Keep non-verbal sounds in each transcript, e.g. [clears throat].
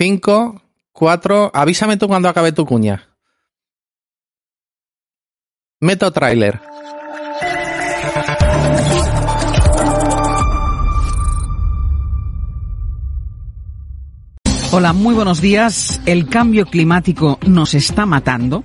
5, 4. Avísame tú cuando acabe tu cuña. Meto tráiler. Hola, muy buenos días. El cambio climático nos está matando.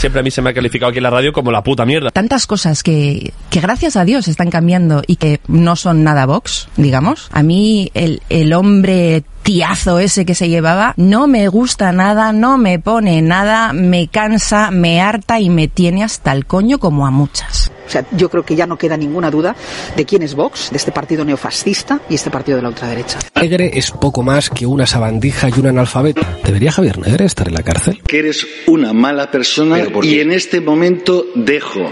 siempre a mí se me ha calificado aquí en la radio como la puta mierda. Tantas cosas que, que gracias a Dios están cambiando y que no son nada Vox, digamos. A mí el, el hombre tiazo ese que se llevaba no me gusta nada, no me pone nada, me cansa, me harta y me tiene hasta el coño como a muchas. O sea, yo creo que ya no queda ninguna duda de quién es Vox, de este partido neofascista y este partido de la ultraderecha. Negre es poco más que una sabandija y un analfabeto. ¿Debería Javier Negre estar en la cárcel? Que eres una mala persona y en este momento dejo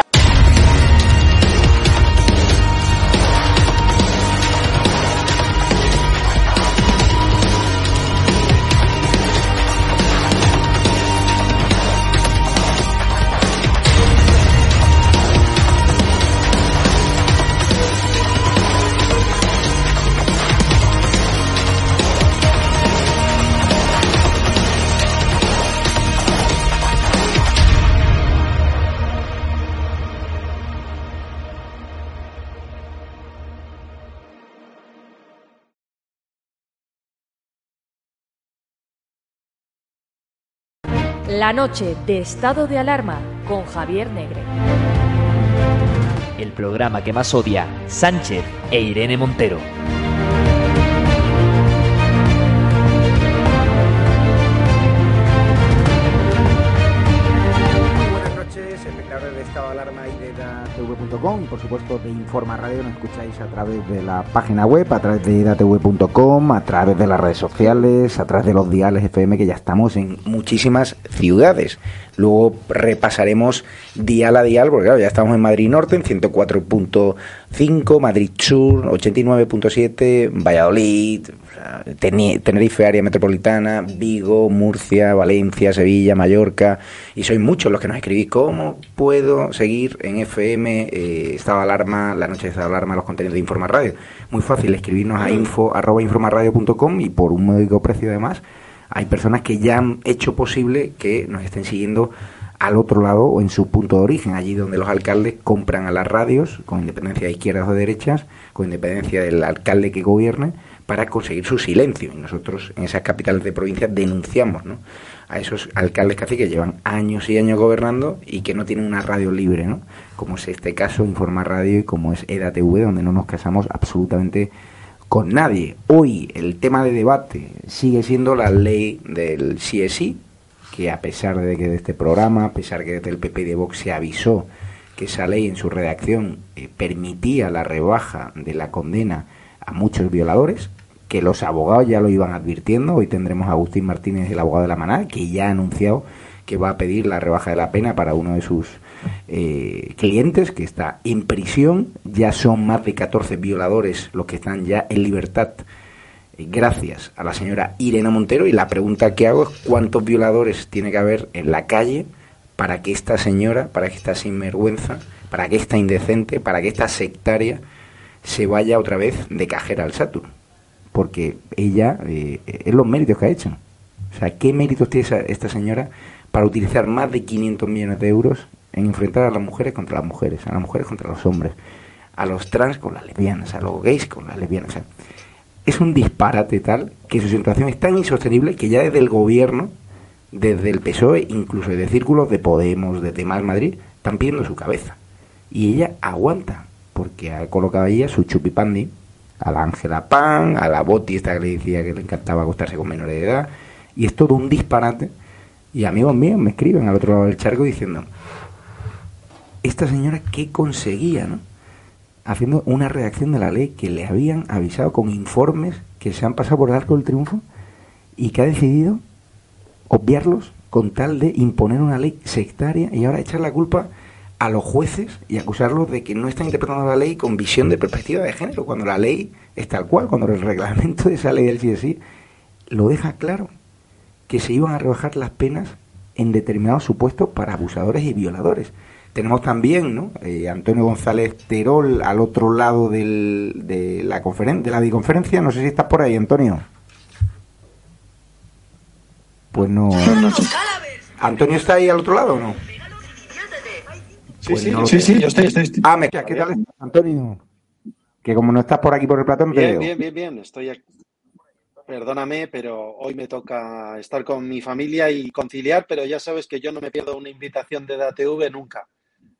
La noche de estado de alarma con Javier Negre. El programa que más odia Sánchez e Irene Montero. Y por supuesto de Informa Radio nos escucháis a través de la página web, a través de datv.com, a través de las redes sociales, a través de los diales FM que ya estamos en muchísimas ciudades. Luego repasaremos dial a dial, porque claro, ya estamos en Madrid Norte, en 104.5, Madrid Sur, 89.7, Valladolid, Tenerife, área metropolitana, Vigo, Murcia, Valencia, Sevilla, Mallorca, y sois muchos los que nos escribís. ¿Cómo puedo seguir en FM, eh, Estado Alarma, la noche de Estado de Alarma, los contenidos de Informa Radio? Muy fácil, escribirnos a info arroba informaradio.com y por un módico precio además, hay personas que ya han hecho posible que nos estén siguiendo al otro lado o en su punto de origen, allí donde los alcaldes compran a las radios, con independencia de izquierdas o derechas, con independencia del alcalde que gobierne, para conseguir su silencio. Y nosotros en esas capitales de provincia denunciamos ¿no? a esos alcaldes que que llevan años y años gobernando y que no tienen una radio libre, ¿no? como es este caso Informa Radio y como es EDATV, donde no nos casamos absolutamente con nadie. Hoy el tema de debate sigue siendo la ley del CSI, que a pesar de que de este programa, a pesar que desde el PP de Vox se avisó que esa ley en su redacción eh, permitía la rebaja de la condena a muchos violadores, que los abogados ya lo iban advirtiendo. Hoy tendremos a Agustín Martínez, el abogado de la manada, que ya ha anunciado que va a pedir la rebaja de la pena para uno de sus eh, clientes que está en prisión. Ya son más de 14 violadores los que están ya en libertad gracias a la señora Irene Montero. Y la pregunta que hago es cuántos violadores tiene que haber en la calle para que esta señora, para que esta sinvergüenza, para que esta indecente, para que esta sectaria se vaya otra vez de cajera al Saturn. Porque ella eh, es los méritos que ha hecho. O sea, ¿qué méritos tiene esta señora para utilizar más de 500 millones de euros en enfrentar a las mujeres contra las mujeres, a las mujeres contra los hombres, a los trans con las lesbianas, a los gays con las lesbianas? Es un disparate tal que su situación es tan insostenible que ya desde el gobierno, desde el PSOE, incluso desde círculos de Podemos, de Más Madrid, están pidiendo su cabeza. Y ella aguanta, porque ha colocado ella su chupipandi a la Ángela Pan, a la Boti, esta que le decía que le encantaba acostarse con menores de edad, y es todo un disparate. Y amigos míos me escriben al otro lado del charco diciendo, esta señora qué conseguía, ¿no? Haciendo una reacción de la ley que le habían avisado con informes que se han pasado por el arco del triunfo y que ha decidido obviarlos con tal de imponer una ley sectaria y ahora echar la culpa a los jueces y acusarlos de que no están interpretando la ley con visión de perspectiva de género, cuando la ley es tal cual, cuando el reglamento de esa ley del CSI lo deja claro, que se iban a rebajar las penas en determinados supuestos para abusadores y violadores. Tenemos también ¿no? Eh, Antonio González Terol al otro lado del, de la conferen de la biconferencia. No sé si estás por ahí, Antonio. Pues no. ¿Antonio está ahí al otro lado o no? Sí, sí, sí, sí, yo estoy, estoy, Ah, me, ¿qué tal estás, Antonio? Que como no estás por aquí por el platón, bien, bien, bien, bien, estoy aquí. Perdóname, pero hoy me toca estar con mi familia y conciliar, pero ya sabes que yo no me pierdo una invitación de DATV nunca.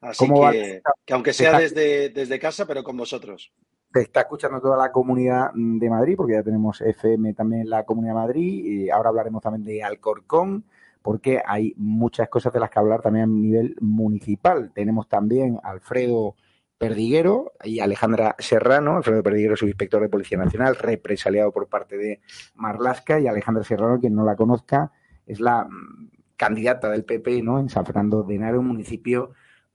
Así que, que, aunque sea desde, desde casa, pero con vosotros. Te está escuchando toda la comunidad de Madrid, porque ya tenemos FM también en la Comunidad de Madrid, y ahora hablaremos también de Alcorcón porque hay muchas cosas de las que hablar también a nivel municipal. Tenemos también a Alfredo Perdiguero y Alejandra Serrano, Alfredo Perdiguero, subinspector de Policía Nacional, represaliado por parte de Marlasca, y Alejandra Serrano, quien no la conozca, es la mm, candidata del PP ¿no? en San Fernando de Henares, un municipio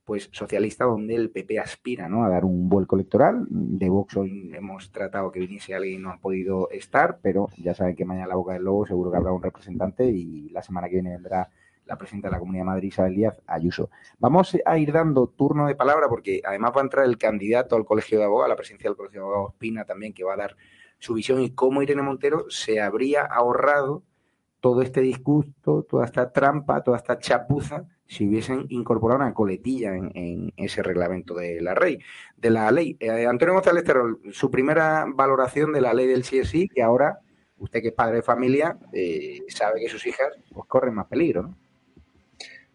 pues socialista donde el PP aspira ¿no? a dar un vuelco electoral. De Vox hoy hemos tratado que viniese alguien y no ha podido estar, pero ya saben que mañana la boca del lobo seguro que habrá un representante y la semana que viene vendrá la presidenta de la Comunidad de Madrid, Isabel Díaz Ayuso. Vamos a ir dando turno de palabra porque además va a entrar el candidato al Colegio de Abogados, la presidencia del Colegio de Abogados Pina también, que va a dar su visión y cómo Irene Montero se habría ahorrado todo este disgusto, toda esta trampa, toda esta chapuza si hubiesen incorporado una coletilla en, ese reglamento de la ley. De la ley. Eh, Antonio González Terol, su primera valoración de la ley del CSI, que ahora usted que es padre de familia eh, sabe que sus hijas pues, corren más peligro, ¿no?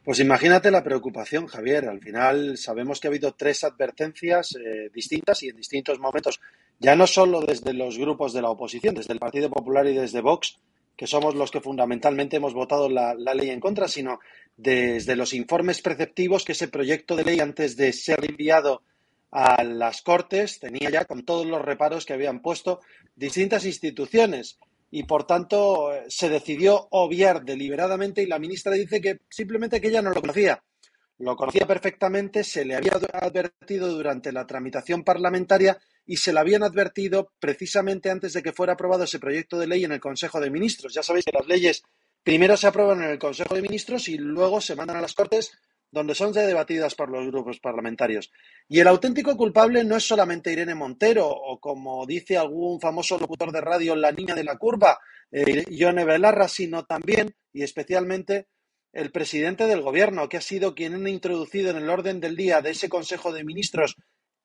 Pues imagínate la preocupación, Javier. Al final sabemos que ha habido tres advertencias eh, distintas y en distintos momentos, ya no solo desde los grupos de la oposición, desde el Partido Popular y desde Vox, que somos los que fundamentalmente hemos votado la, ley en contra, sino desde los informes preceptivos que ese proyecto de ley, antes de ser enviado a las Cortes, tenía ya con todos los reparos que habían puesto distintas instituciones. Y por tanto se decidió obviar deliberadamente y la ministra dice que simplemente que ella no lo conocía. Lo conocía perfectamente, se le había advertido durante la tramitación parlamentaria y se le habían advertido precisamente antes de que fuera aprobado ese proyecto de ley en el Consejo de Ministros. Ya sabéis que las leyes primero se aprueban en el Consejo de Ministros y luego se mandan a las Cortes donde son debatidas por los grupos parlamentarios. Y el auténtico culpable no es solamente Irene Montero o como dice algún famoso locutor de radio, la niña de la curva, eh, Ione sino también y especialmente el presidente del gobierno, que ha sido quien ha introducido en el orden del día de ese Consejo de Ministros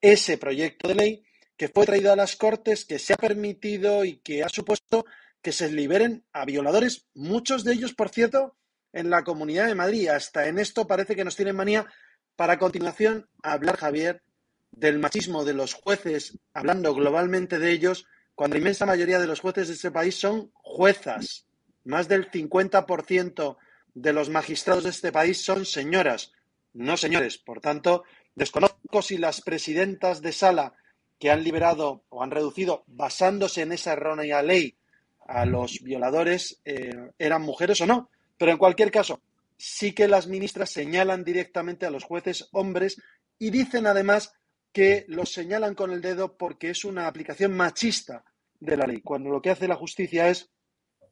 ese proyecto de ley que fue traído a las Cortes, que se ha permitido y que ha supuesto que se liberen a violadores, muchos de ellos, por cierto, en la Comunidad de Madrid. Hasta en esto parece que nos tienen manía para a continuación hablar, Javier, del machismo de los jueces, hablando globalmente de ellos, cuando la inmensa mayoría de los jueces de este país son juezas. Más del 50% de los magistrados de este país son señoras, no señores. Por tanto, desconozco si las presidentas de sala que han liberado o han reducido basándose en esa errónea ley a los violadores eh, eran mujeres o no. Pero en cualquier caso, sí que las ministras señalan directamente a los jueces hombres y dicen además que los señalan con el dedo porque es una aplicación machista de la ley, cuando lo que hace la justicia es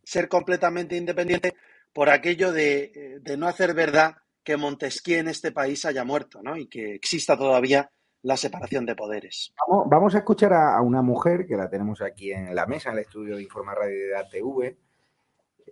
ser completamente independiente por aquello de, de no hacer verdad que Montesquieu en este país haya muerto ¿no? y que exista todavía la separación de poderes. Vamos, vamos a escuchar a, una mujer que la tenemos aquí en la mesa, en el estudio de Informa Radio de ATV,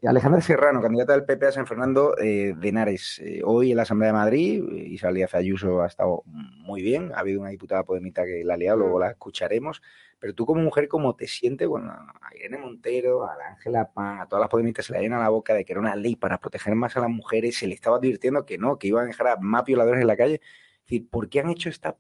Alejandra Serrano, candidata del PP a San Fernando eh, de Henares. Eh, hoy en la Asamblea de Madrid, Isabel Díaz Ayuso ha estado muy bien. Ha habido una diputada podemita que la ha liado, luego la escucharemos. Pero tú, como mujer, ¿cómo te sientes? Bueno, a Irene Montero, a Ángela Pan, a todas las podemitas se le llena la boca de que era una ley para proteger más a las mujeres. Se le estaba advirtiendo que no, que iban a dejar a más violadores en la calle. ¿Por qué han hecho esta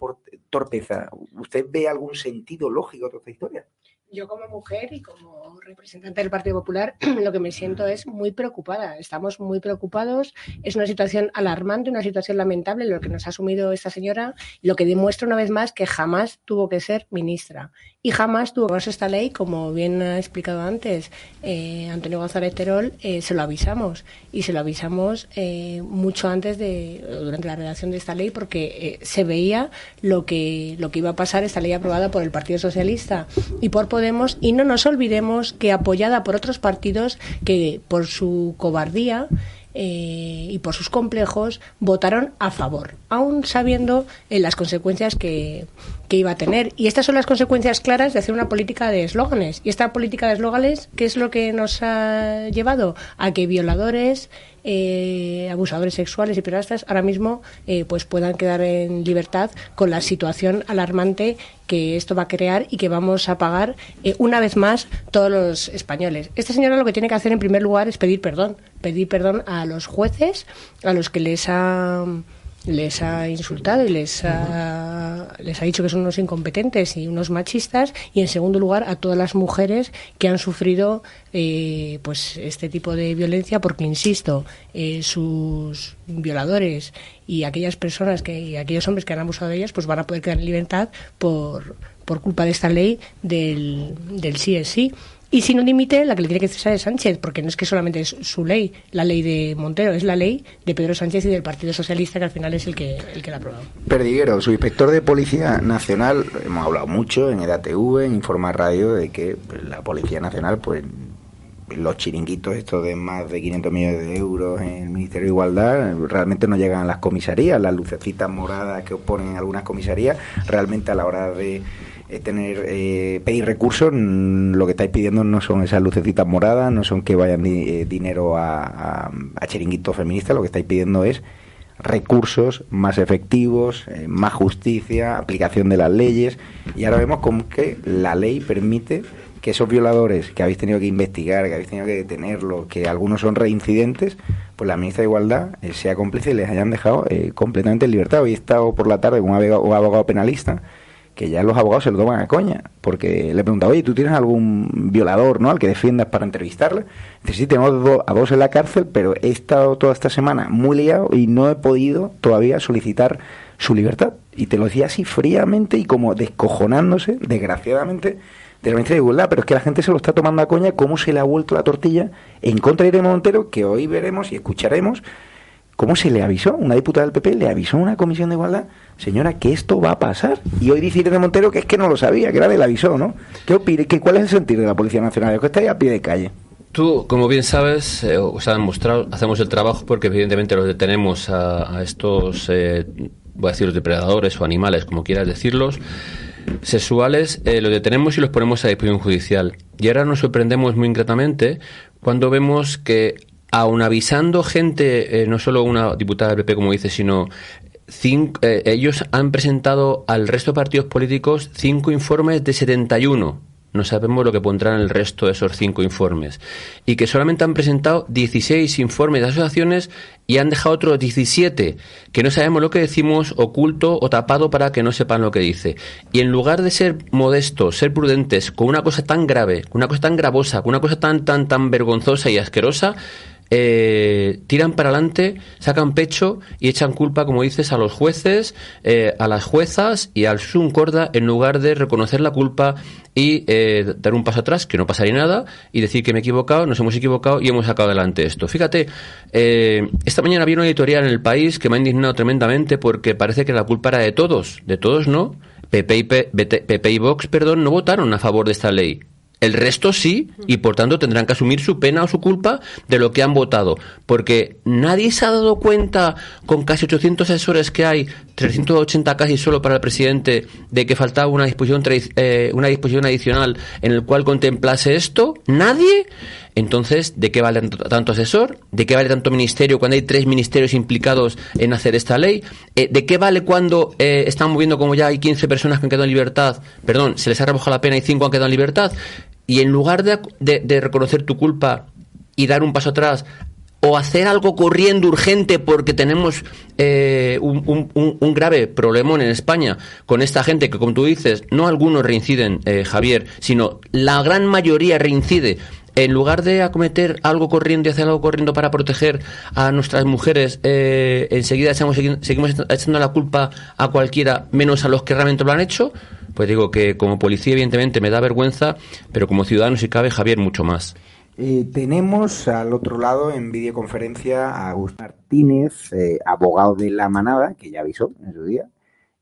torpeza? ¿Usted ve algún sentido lógico toda esta historia? yo como mujer y como representante del Partido Popular, [clears throat] lo que me siento es muy preocupada. Estamos muy preocupados. Es una situación alarmante, una situación lamentable lo que nos ha asumido esta señora, lo que demuestra una vez más que jamás tuvo que ser ministra y jamás tuvo ser esta ley, como bien ha explicado antes eh, Antonio González Terol, eh, se lo avisamos. Y se lo avisamos eh, mucho antes de durante la redacción de esta ley porque se veía lo que lo que iba a pasar esta ley aprobada por el Partido Socialista y por y no nos olvidemos que apoyada por otros partidos que por su cobardía eh, y por sus complejos votaron a favor, aún sabiendo eh, las consecuencias que, que, iba a tener. Y estas son las consecuencias claras de hacer una política de eslóganes. Y esta política de eslóganes, ¿qué es lo que nos ha llevado? A que violadores, eh, abusadores sexuales y pederastas ahora mismo eh, pues puedan quedar en libertad con la situación alarmante que esto va a crear y que vamos a pagar eh, una vez más todos los españoles. Esta señora lo que tiene que hacer en primer lugar es pedir perdón, pedir perdón a los jueces, a los que les ha les ha insultado y les ha, les ha dicho que son unos incompetentes y unos machistas. Y en segundo lugar a todas las mujeres que han sufrido eh, pues este tipo de violencia porque insisto eh, sus violadores y aquellas personas que y aquellos hombres que han abusado de ellas pues van a poder quedar en libertad por por culpa de esta ley del, del sí es sí y si no dimite, la que le tiene que cesar es Sánchez, porque no es que solamente es su ley, la ley de Montero, es la ley de Pedro Sánchez y del Partido Socialista, que al final es el que, el que la ha aprobado. Perdiguero, su inspector de Policía Nacional, hemos hablado mucho en EDATV, en Informa Radio, de que la Policía Nacional, pues los chiringuitos estos de más de 500 millones de euros en el Ministerio de Igualdad realmente no llegan a las comisarías, las lucecitas moradas que ponen en algunas comisarías, realmente a la hora de tener eh, pedir recursos, mm, lo que estáis pidiendo no son esas lucecitas moradas, no son que vayan eh, dinero a, a, chiringuitos feministas, lo que estáis pidiendo es recursos más efectivos, más justicia, aplicación de las leyes, y ahora vemos como que la ley permite que esos violadores que habéis tenido que investigar, que habéis tenido que detenerlos, que algunos son reincidentes, pues la ministra de Igualdad sea cómplice y les hayan dejado completamente en libertad. Hoy he estado por la tarde con un abogado penalista que ya los abogados se lo toman a coña, porque le pregunta, oye, ¿tú tienes algún violador, ¿no? Al que defiendas para entrevistarle. Dice, sí, tengo a dos en la cárcel, pero he estado toda esta semana muy liado y no he podido todavía solicitar su libertad. Y te lo decía así fríamente y como descojonándose, desgraciadamente, de la ministra de Igualdad, pero es que la gente se lo está tomando a coña cómo se le ha vuelto la tortilla en contra de Irene Montero, que hoy veremos y escucharemos cómo se le avisó, una diputada del PP le avisó a una comisión de igualdad señora, que esto va a pasar. Y hoy dice Irene Montero que es que no lo sabía, que era del aviso, ¿no? ¿Qué opine? ¿Qué, ¿Cuál es el sentido de la Policía Nacional? que está ahí a pie de calle. Tú, como bien sabes, eh, os han mostrado, hacemos el trabajo porque evidentemente los detenemos a, estos, eh, voy a decir, depredadores o animales, como quieras decirlos, sexuales, eh, los detenemos y los ponemos a disposición judicial. Y ahora nos sorprendemos muy ingratamente cuando vemos que aun avisando gente, no solo una diputada del PP, como dice, sino eh, ellos han presentado al resto de partidos políticos cinco informes de 71. No sabemos lo que pondrán el resto de esos cinco informes. Y que solamente han presentado 16 informes de asociaciones y han dejado otros 17 que no sabemos lo que decimos, oculto o tapado para que no sepan lo que dice. Y en lugar de ser modestos, ser prudentes con una cosa tan grave, con una cosa tan gravosa, con una cosa tan, tan, tan vergonzosa y asquerosa, eh, tiran para adelante, sacan pecho y echan culpa, como dices, a los jueces, eh, a las juezas y al Sun Corda en lugar de reconocer la culpa y eh, dar un paso atrás, que no pasaría nada, y decir que me he equivocado, nos hemos equivocado y hemos sacado adelante esto. Fíjate, eh, esta mañana había una editorial en el país que me ha indignado tremendamente porque parece que la culpa era de todos, de todos no. PP y, PP y Vox, perdón, no votaron a favor de esta ley. El resto sí, y por tanto tendrán que asumir su pena o su culpa de lo que han votado. Porque nadie se ha dado cuenta, con casi 800 asesores que hay, 380 casi solo para el presidente, de que faltaba una disposición, eh, una disposición adicional en el cual contemplase esto. ¿Nadie? Entonces, ¿de qué vale tanto asesor? ¿De qué vale tanto ministerio cuando hay tres ministerios implicados en hacer esta ley? Eh, ¿De qué vale cuando eh, están moviendo como ya hay 15 personas que han quedado en libertad? Perdón, se les ha rebajado la pena y 5 han quedado en libertad y en lugar de, reconocer tu culpa y dar un paso atrás o hacer algo corriendo urgente porque tenemos eh, un, grave problema en España con esta gente que, como tú dices, no algunos reinciden, eh, Javier, sino la gran mayoría reincide. En lugar de acometer algo corriendo y hacer algo corriendo para proteger a nuestras mujeres, eh, enseguida seguimos, seguimos echando la culpa a cualquiera, menos a los que realmente lo han hecho, pues digo que como policía evidentemente me da vergüenza, pero como ciudadano si cabe Javier mucho más. Eh, tenemos al otro lado en videoconferencia a Agustín Martínez, eh, abogado de la manada, que ya avisó en su día,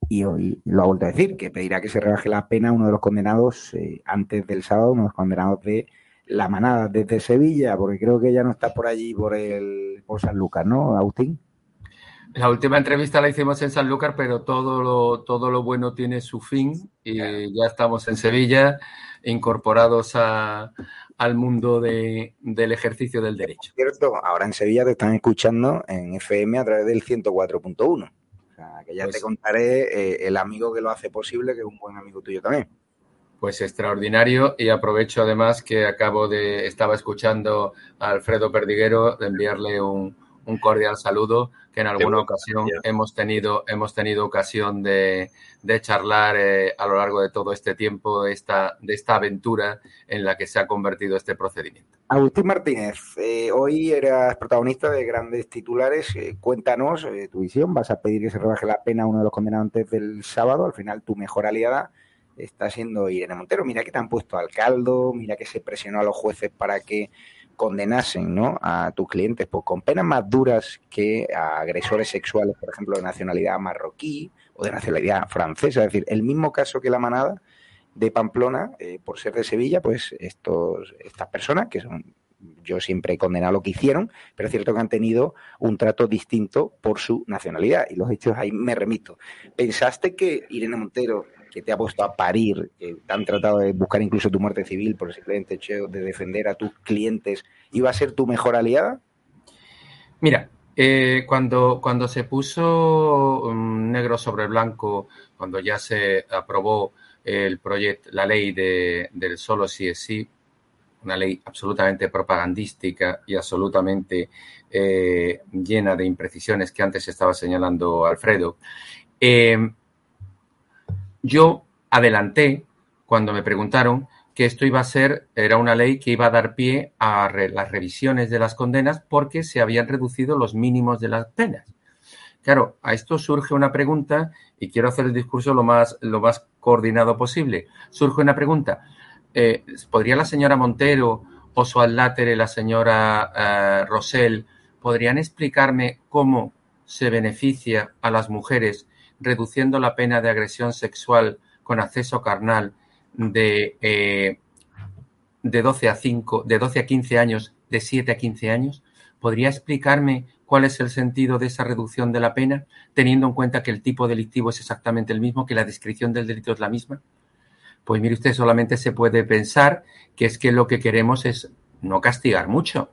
y hoy lo ha vuelto a decir, que pedirá que se rebaje la pena a uno de los condenados eh, antes del sábado, uno de los condenados de la manada desde Sevilla, porque creo que ya no está por allí, por el por San Lucas, ¿no, Agustín? La última entrevista la hicimos en Sanlúcar, pero todo lo, todo lo bueno tiene su fin y ya estamos en Sevilla, incorporados al mundo del ejercicio del derecho. Cierto, ahora en Sevilla te están escuchando en FM a través del 104.1. O sea, que ya te pues contaré eh, el amigo que lo hace posible, que es un buen amigo tuyo también. Pues extraordinario y aprovecho además que acabo de, estaba escuchando a Alfredo Perdiguero de enviarle un, un cordial saludo que en alguna ocasión hemos tenido, hemos tenido ocasión de, charlar eh, a lo largo de todo este tiempo de esta, de esta aventura en la que se ha convertido este procedimiento. Agustín Martínez, eh, hoy eras protagonista de grandes titulares. Eh, cuéntanos tu visión. ¿Vas a pedir que se rebaje la pena a uno de los condenados antes del sábado? Al final, tu mejor aliada está siendo Irene Montero. Mira que te han puesto al caldo, mira que se presionó a los jueces para que condenasen ¿no? a tus clientes pues, con penas más duras que a agresores sexuales, por ejemplo, de nacionalidad marroquí o de nacionalidad francesa. Es decir, el mismo caso que la manada de Pamplona, eh, por ser de Sevilla, pues estos, estas personas, que son, yo siempre he condenado lo que hicieron, pero es cierto que han tenido un trato distinto por su nacionalidad. Y los hechos ahí me remito. ¿Pensaste que Irene Montero que te ha puesto a parir, que te han tratado de buscar incluso tu muerte civil por simplemente hecho de defender a tus clientes, iba a ser tu mejor aliada? Mira, eh, cuando, cuando se puso um, negro sobre blanco, cuando ya se aprobó el proyecto, la ley de, del solo sí es sí, una ley absolutamente propagandística y absolutamente eh, llena de imprecisiones que antes estaba señalando Alfredo. Eh, yo adelanté cuando me preguntaron que esto iba a ser, era una ley que iba a dar pie a las revisiones de las condenas porque se habían reducido los mínimos de las penas. Claro, a esto surge una pregunta y quiero hacer el discurso lo más, lo más coordinado posible. Surge una pregunta. Eh, ¿Podría la señora Montero o su alátere, la señora eh, Rosell, podrían explicarme cómo se beneficia a las mujeres reduciendo la pena de agresión sexual con acceso carnal de, eh, de, 12 a 5, de 12 a 15 años, de 7 a 15 años? ¿Podría explicarme cuál es el sentido de esa reducción de la pena, teniendo en cuenta que el tipo delictivo es exactamente el mismo, que la descripción del delito es la misma? Pues mire usted, solamente se puede pensar que es que lo que queremos es no castigar mucho,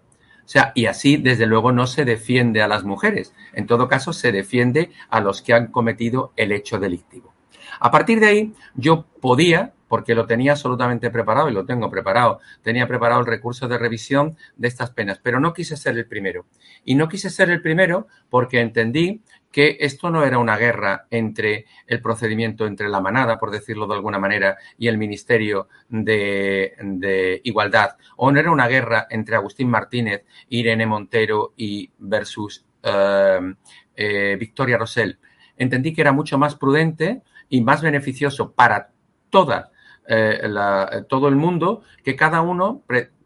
o sea, y así, desde luego, no se defiende a las mujeres. En todo caso, se defiende a los que han cometido el hecho delictivo. A partir de ahí, yo podía, porque lo tenía absolutamente preparado y lo tengo preparado, tenía preparado el recurso de revisión de estas penas, pero no quise ser el primero. Y no quise ser el primero porque entendí que esto no era una guerra entre el procedimiento entre la manada, por decirlo de alguna manera, y el Ministerio de, Igualdad, o no era una guerra entre Agustín Martínez, Irene Montero y versus eh, eh, Victoria Rosell. Entendí que era mucho más prudente y más beneficioso para toda, eh, todo el mundo que cada uno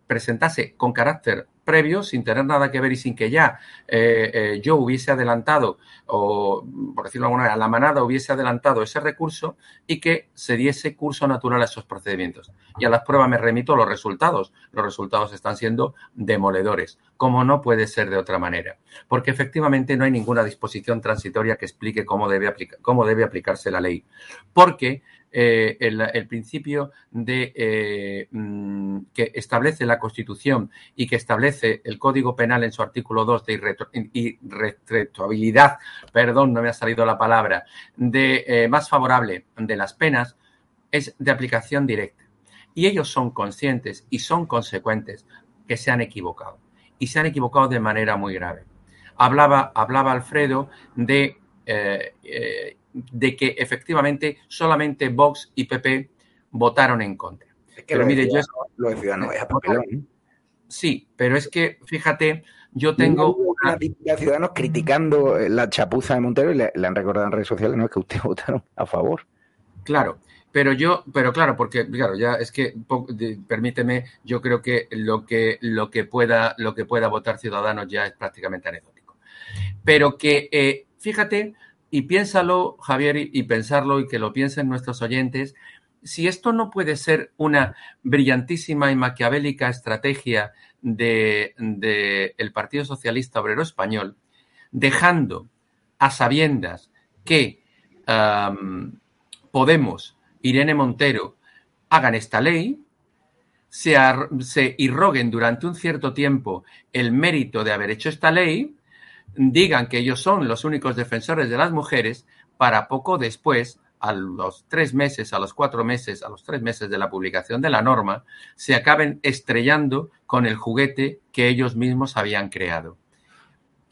presentase con carácter previo, sin tener nada que ver y sin que ya eh, eh, yo hubiese adelantado, o por decirlo de alguna manera, la manada hubiese adelantado ese recurso y que se diese curso natural a esos procedimientos. Y a las pruebas me remito los resultados. Los resultados están siendo demoledores, como no puede ser de otra manera, porque efectivamente no hay ninguna disposición transitoria que explique cómo debe, cómo debe aplicarse la ley. Porque eh, el, principio de eh, mm, que establece la Constitución y que establece el Código Penal en su artículo 2 de irretrohabilidad, perdón, no me ha salido la palabra, de eh, más favorable de las penas, es de aplicación directa. Y ellos son conscientes y son consecuentes que se han equivocado. Y se han equivocado de manera muy grave. Hablaba, hablaba Alfredo de de que efectivamente solamente Vox y PP votaron en contra. pero mire, yo lo de Ciudadanos Sí, pero es que fíjate, yo tengo una de ciudadanos criticando la chapuza de Montero y le, han recordado en redes sociales, no es que ustedes [laughs] votaron a favor. Claro, pero yo, pero claro, porque claro, ya es que permíteme, yo creo que lo que lo que pueda lo que pueda votar Ciudadanos ya es prácticamente anecdótico. Pero que eh, fíjate, y piénsalo, Javier, y pensarlo y que lo piensen nuestros oyentes, si esto no puede ser una brillantísima y maquiavélica estrategia del de, Partido Socialista Obrero Español, dejando a sabiendas que Podemos, Irene Montero, hagan esta ley, se irroguen durante un cierto tiempo el mérito de haber hecho esta ley, digan que ellos son los únicos defensores de las mujeres para poco después, a los tres meses, a los cuatro meses, a los tres meses de la publicación de la norma, se acaben estrellando con el juguete que ellos mismos habían creado.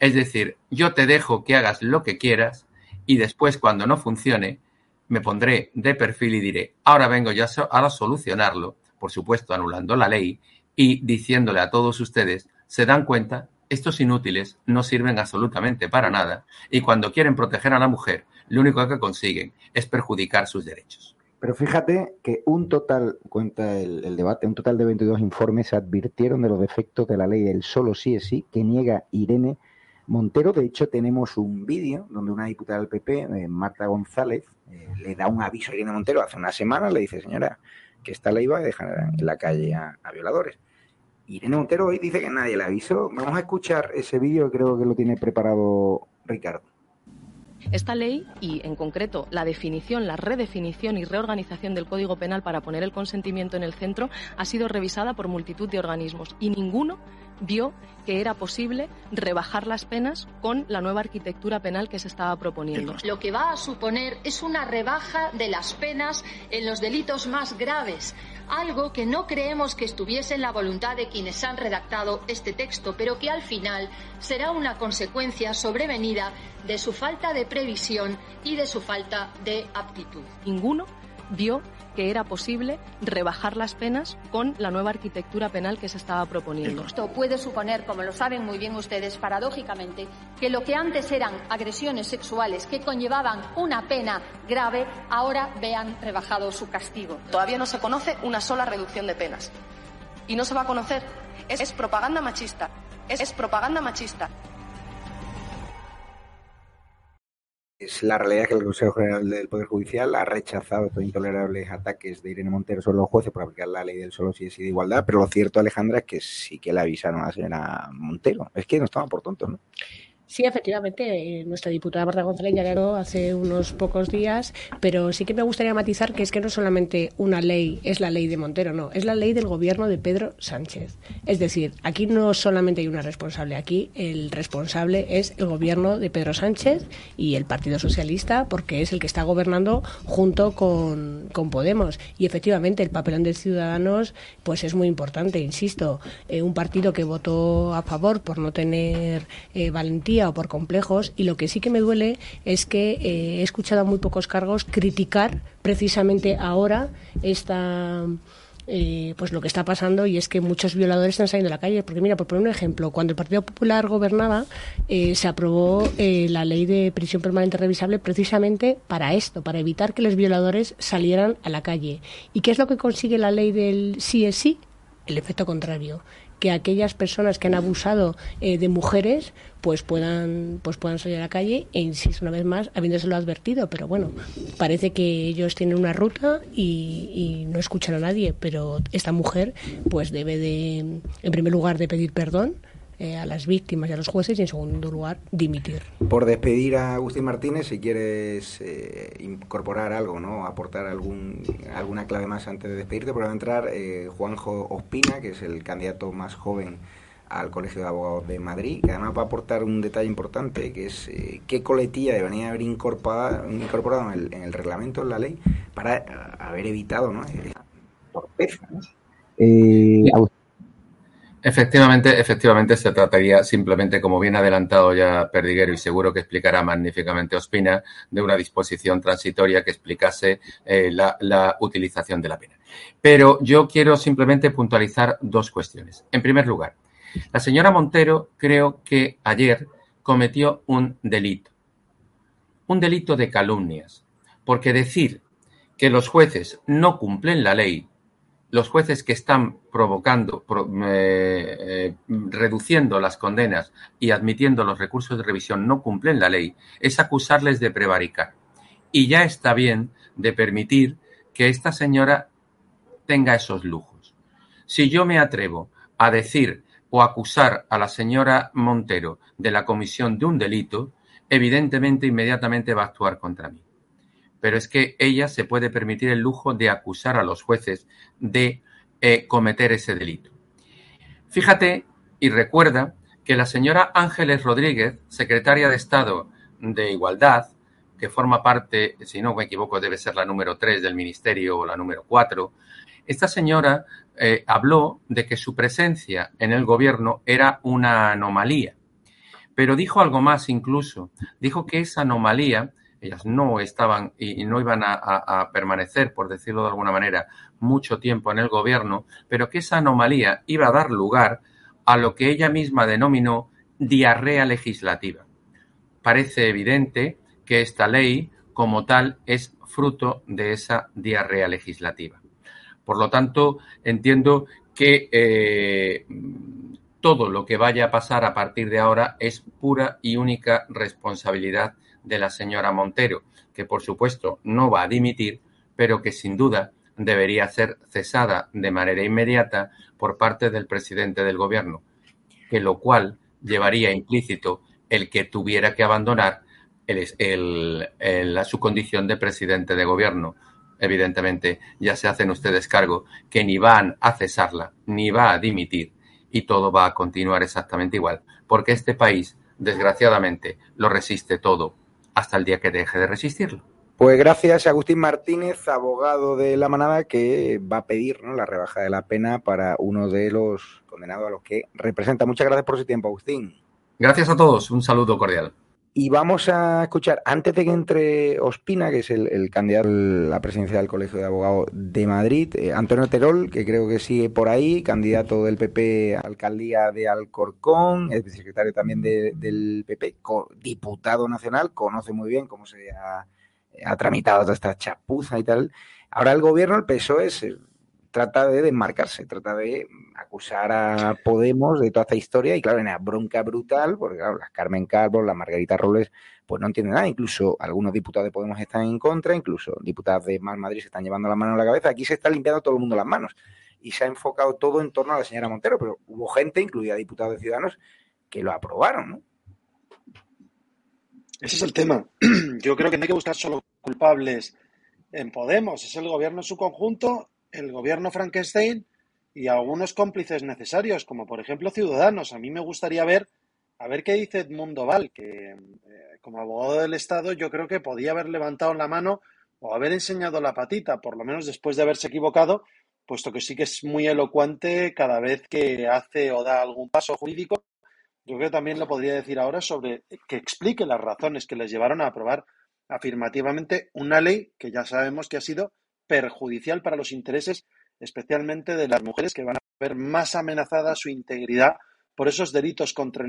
Es decir, yo te dejo que hagas lo que quieras y después cuando no funcione, me pondré de perfil y diré, ahora vengo yo a solucionarlo, por supuesto anulando la ley y diciéndole a todos ustedes, se dan cuenta estos inútiles no sirven absolutamente para nada y cuando quieren proteger a la mujer, lo único que consiguen es perjudicar sus derechos. Pero fíjate que un total, cuenta el, debate, un total de 22 informes advirtieron de los defectos de la ley del solo sí es sí que niega Irene Montero. De hecho, tenemos un vídeo donde una diputada del PP, eh, Marta González, eh, le da un aviso a Irene Montero hace una semana, le dice, señora, que esta ley va a dejar en la calle a violadores. Irene Montero hoy dice que nadie le avisó. Vamos a escuchar ese vídeo, creo que lo tiene preparado Ricardo. Esta ley y, en concreto, la definición, la redefinición y reorganización del Código Penal para poner el consentimiento en el centro ha sido revisada por multitud de organismos y ninguno vio que era posible rebajar las penas con la nueva arquitectura penal que se estaba proponiendo. Lo que va a suponer es una rebaja de las penas en los delitos más graves, algo que no creemos que estuviese en la voluntad de quienes han redactado este texto, pero que al final será una consecuencia sobrevenida de su falta de previsión y de su falta de aptitud. Ninguno vio que era posible rebajar las penas con la nueva arquitectura penal que se estaba proponiendo. Esto puede suponer, como lo saben muy bien ustedes, paradójicamente, que lo que antes eran agresiones sexuales que conllevaban una pena grave, ahora vean rebajado su castigo. Todavía no se conoce una sola reducción de penas. Y no se va a conocer. Es, propaganda machista. es propaganda machista. Es la realidad que el Consejo General del Poder Judicial ha rechazado estos intolerables ataques de Irene Montero sobre los jueces por aplicar la ley del solo si es de igualdad, pero lo cierto, Alejandra, es que sí que le avisaron a la señora Montero. Es que no estaban por tontos, ¿no? Sí, efectivamente, eh, nuestra diputada Marta González ya lo hace unos pocos días, pero sí que me gustaría matizar que es que no solamente una ley es la ley de Montero, no, es la ley del gobierno de Pedro Sánchez. Es decir, aquí no solamente hay una responsable, aquí el responsable es el gobierno de Pedro Sánchez y el Partido Socialista, porque es el que está gobernando junto con, con Podemos. Y efectivamente, el papelón de Ciudadanos pues es muy importante, insisto, eh, un partido que votó a favor por no tener eh, valentía o por complejos y lo que sí que me duele es que eh, he escuchado a muy pocos cargos criticar precisamente ahora esta eh, pues lo que está pasando y es que muchos violadores están saliendo a la calle. Porque mira, por poner un ejemplo, cuando el Partido Popular gobernaba, eh, se aprobó la ley de prisión permanente revisable precisamente para esto, para evitar que los violadores salieran a la calle. ¿Y qué es lo que consigue la ley del sí es sí? El efecto contrario que aquellas personas que han abusado eh, de mujeres pues puedan pues puedan salir a la calle e insisto una vez más habiéndoselo advertido. Pero bueno parece que ellos tienen una ruta y, y, no escuchan a nadie pero esta mujer pues debe de en primer lugar de pedir perdón eh, a las víctimas y a los jueces y en segundo lugar dimitir. Por despedir a Agustín Martínez, si quieres eh, incorporar algo, ¿no? aportar algún, alguna clave más antes de despedirte, pero va a entrar eh, Juanjo Ospina, que es el candidato más joven al Colegio de Abogados de Madrid, que además va a aportar un detalle importante, que es eh, qué coletilla debería haber incorporado, incorporado en, el, en el reglamento, en la ley, para uh, haber evitado ¿no? torpeza. ¿no? Eh, Efectivamente, efectivamente se trataría simplemente, como bien adelantado ya Perdiguero y seguro que explicará magníficamente Ospina, de una disposición transitoria que explicase eh, la, la, utilización de la pena. Pero yo quiero simplemente puntualizar dos cuestiones. En primer lugar, la señora Montero creo que ayer cometió un delito, un delito de calumnias, porque decir que los jueces no cumplen la ley los jueces que están provocando, pro, eh, eh, reduciendo las condenas y admitiendo los recursos de revisión no cumplen la ley, es acusarles de prevaricar. Y ya está bien de permitir que esta señora tenga esos lujos. Si yo me atrevo a decir o acusar a la señora Montero de la comisión de un delito, evidentemente inmediatamente va a actuar contra mí pero es que ella se puede permitir el lujo de acusar a los jueces de eh, cometer ese delito. Fíjate y recuerda que la señora Ángeles Rodríguez, secretaria de Estado de Igualdad, que forma parte, si no me equivoco, debe ser la número 3 del ministerio o la número 4, esta señora eh, habló de que su presencia en el gobierno era una anomalía. Pero dijo algo más incluso. Dijo que esa anomalía ellas no estaban y, no iban a, permanecer, por decirlo de alguna manera, mucho tiempo en el gobierno, pero que esa anomalía iba a dar lugar a lo que ella misma denominó diarrea legislativa. Parece evidente que esta ley, como tal, es fruto de esa diarrea legislativa. Por lo tanto, entiendo que eh, todo lo que vaya a pasar a partir de ahora es pura y única responsabilidad de la señora Montero, que por supuesto no va a dimitir, pero que sin duda debería ser cesada de manera inmediata por parte del presidente del gobierno, que lo cual llevaría implícito el que tuviera que abandonar su condición de presidente de gobierno. Evidentemente, ya se hacen ustedes cargo que ni van a cesarla, ni va a dimitir, y todo va a continuar exactamente igual, porque este país, desgraciadamente, lo resiste todo hasta el día que deje de resistirlo. Pues gracias a Agustín Martínez, abogado de la manada, que va a pedir ¿no? la rebaja de la pena para uno de los condenados a los que representa. Muchas gracias por su tiempo, Agustín. Gracias a todos, un saludo cordial. Y vamos a escuchar, antes de que entre Ospina, que es el, el candidato a la presidencia del Colegio de Abogados de Madrid, eh, Antonio Terol, que creo que sigue por ahí, candidato del PP a alcaldía de Alcorcón, es secretario también de, del PP, diputado nacional, conoce muy bien cómo se ha, ha tramitado toda esta chapuza y tal. Ahora el gobierno, el PSOE, es, trata de desmarcarse, trata de acusar a Podemos de toda esta historia y claro, en una bronca brutal, porque claro, las Carmen Calvo, la Margarita Robles, pues no entienden nada, incluso algunos diputados de Podemos están en contra, incluso diputados de Más Madrid se están llevando la mano a la cabeza, aquí se está limpiando todo el mundo las manos y se ha enfocado todo en torno a la señora Montero, pero hubo gente, incluida diputados de Ciudadanos, que lo aprobaron, ¿no? Ese es el tema. [clears throat] Yo creo que no hay que buscar solo culpables en Podemos, es el gobierno en su conjunto el gobierno Frankenstein y algunos cómplices necesarios, como por ejemplo Ciudadanos. A mí me gustaría ver, a ver qué dice Edmundo Val, que eh, como abogado del Estado yo creo que podía haber levantado la mano o haber enseñado la patita, por lo menos después de haberse equivocado, puesto que sí que es muy elocuente cada vez que hace o da algún paso jurídico yo creo que también lo podría decir ahora sobre que explique las razones que les llevaron a aprobar afirmativamente una ley que ya sabemos que ha sido perjudicial para los intereses especialmente de las mujeres que van a ver más amenazada su integridad por esos delitos contra,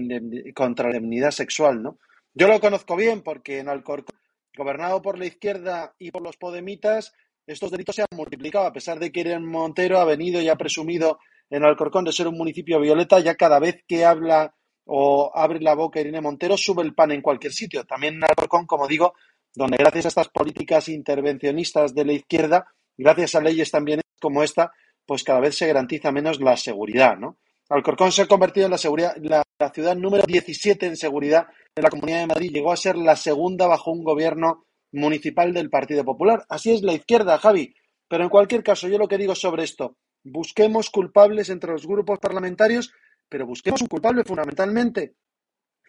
contra la indemnidad sexual, ¿no? Yo lo conozco bien porque en Alcorcón, gobernado por la izquierda y por los podemitas, estos delitos se han multiplicado, a pesar de que Irene Montero ha venido y ha presumido en Alcorcón de ser un municipio violeta, ya cada vez que habla o abre la boca Irene Montero sube el pan en cualquier sitio. También en Alcorcón, como digo, donde gracias a estas políticas intervencionistas de la izquierda, gracias a leyes también como esta, pues cada vez se garantiza menos la seguridad, ¿no? Alcorcón se ha convertido en la, seguridad, la, ciudad número 17 en seguridad de la Comunidad de Madrid. Llegó a ser la segunda bajo un gobierno municipal del Partido Popular. Así es la izquierda, Javi. Pero en cualquier caso, yo lo que digo sobre esto, busquemos culpables entre los grupos parlamentarios, pero busquemos un culpable fundamentalmente.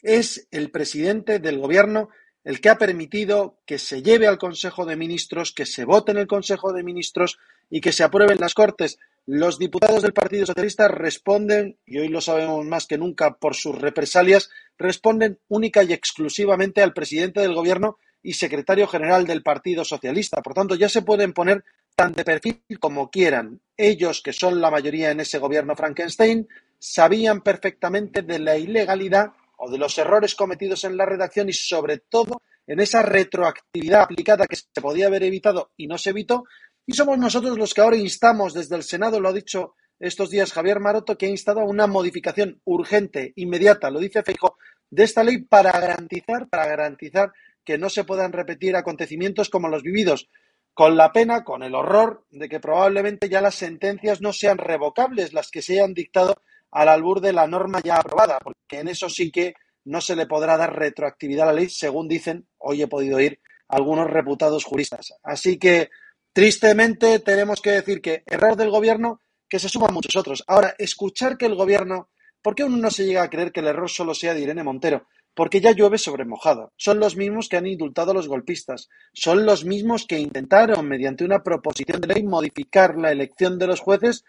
Es el presidente del gobierno el que ha permitido que se lleve al Consejo de Ministros, que se vote en el Consejo de Ministros y que se apruebe en las Cortes. Los diputados del Partido Socialista responden, y hoy lo sabemos más que nunca por sus represalias, responden única y exclusivamente al presidente del Gobierno y secretario general del Partido Socialista. Por tanto, ya se pueden poner tan de perfil como quieran. Ellos, que son la mayoría en ese gobierno Frankenstein, sabían perfectamente de la ilegalidad o de los errores cometidos en la redacción y sobre todo en esa retroactividad aplicada que se podía haber evitado y no se evitó. Y somos nosotros los que ahora instamos desde el Senado, lo ha dicho estos días Javier Maroto, que ha instado a una modificación urgente, inmediata, lo dice Feijo, de esta ley para garantizar, para garantizar que no se puedan repetir acontecimientos como los vividos, con la pena, con el horror de que probablemente ya las sentencias no sean revocables, las que se hayan dictado al albur de la norma ya aprobada, porque en eso sí que no se le podrá dar retroactividad a la ley, según dicen, hoy he podido oír algunos reputados juristas. Así que, tristemente, tenemos que decir que error del gobierno, que se suman muchos otros. Ahora, escuchar que el gobierno, ¿por qué uno no se llega a creer que el error solo sea de Irene Montero? Porque ya llueve sobre mojado. Son los mismos que han indultado a los golpistas. Son los mismos que intentaron, mediante una proposición de ley, modificar la elección de los jueces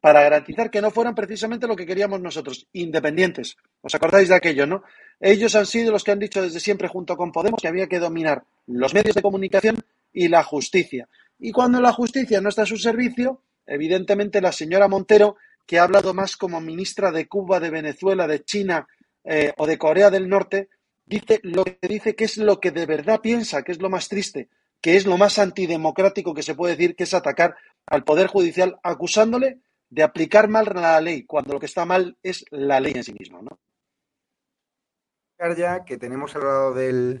para garantizar que no fueran precisamente lo que queríamos nosotros, independientes. ¿Os acordáis de aquello, no? Ellos han sido los que han dicho desde siempre junto con Podemos que había que dominar los medios de comunicación y la justicia. Y cuando la justicia no está a su servicio, evidentemente la señora Montero, que ha hablado más como ministra de Cuba, de Venezuela, de China eh, o de Corea del Norte, dice lo que dice que es lo que de verdad piensa, que es lo más triste, que es lo más antidemocrático que se puede decir, que es atacar al Poder Judicial acusándole de aplicar mal la ley, cuando lo que está mal es la ley en sí misma, ¿no? Ya que tenemos al lado del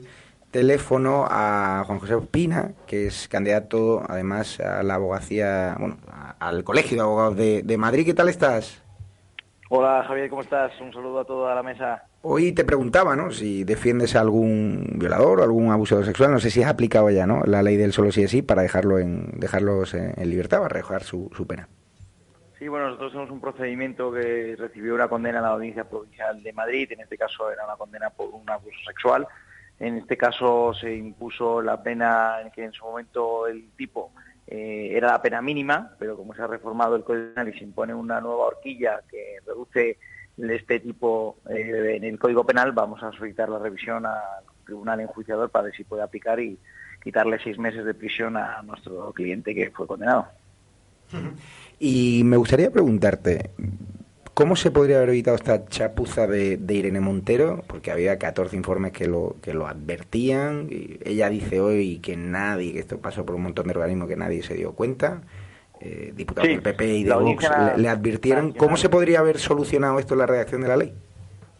teléfono a Juan José Pina, que es candidato además a la abogacía, bueno, al Colegio de Abogados de, de Madrid. ¿Qué tal estás? Hola Javier, ¿cómo estás? Un saludo a toda la mesa. Hoy te preguntaba, ¿no? Si defiendes a algún violador o algún abusador sexual, no sé si has aplicado ya, ¿no? La ley del solo sí es sí para dejarlo en, dejarlos en, libertad, para su, su pena. Sí, bueno, nosotros tenemos un procedimiento que recibió una condena en la Audiencia Provincial de Madrid, en este caso era una condena por un abuso sexual. En este caso se impuso la pena en que en su momento el tipo eh, era la pena mínima, pero como se ha reformado el Código Penal y se impone una nueva horquilla que reduce este tipo eh, en el Código Penal, vamos a solicitar la revisión al Tribunal Enjuiciador para ver si puede aplicar y quitarle seis meses de prisión a nuestro cliente que fue condenado. [laughs] Y me gustaría preguntarte, ¿cómo se podría haber evitado esta chapuza de, Irene Montero? Porque había 14 informes que lo, que lo advertían. Y ella dice hoy que nadie, que esto pasó por un montón de organismos que nadie se dio cuenta. Eh, diputados del PP y de Vox le, advirtieron. ¿Cómo se podría haber solucionado esto en la redacción de la ley?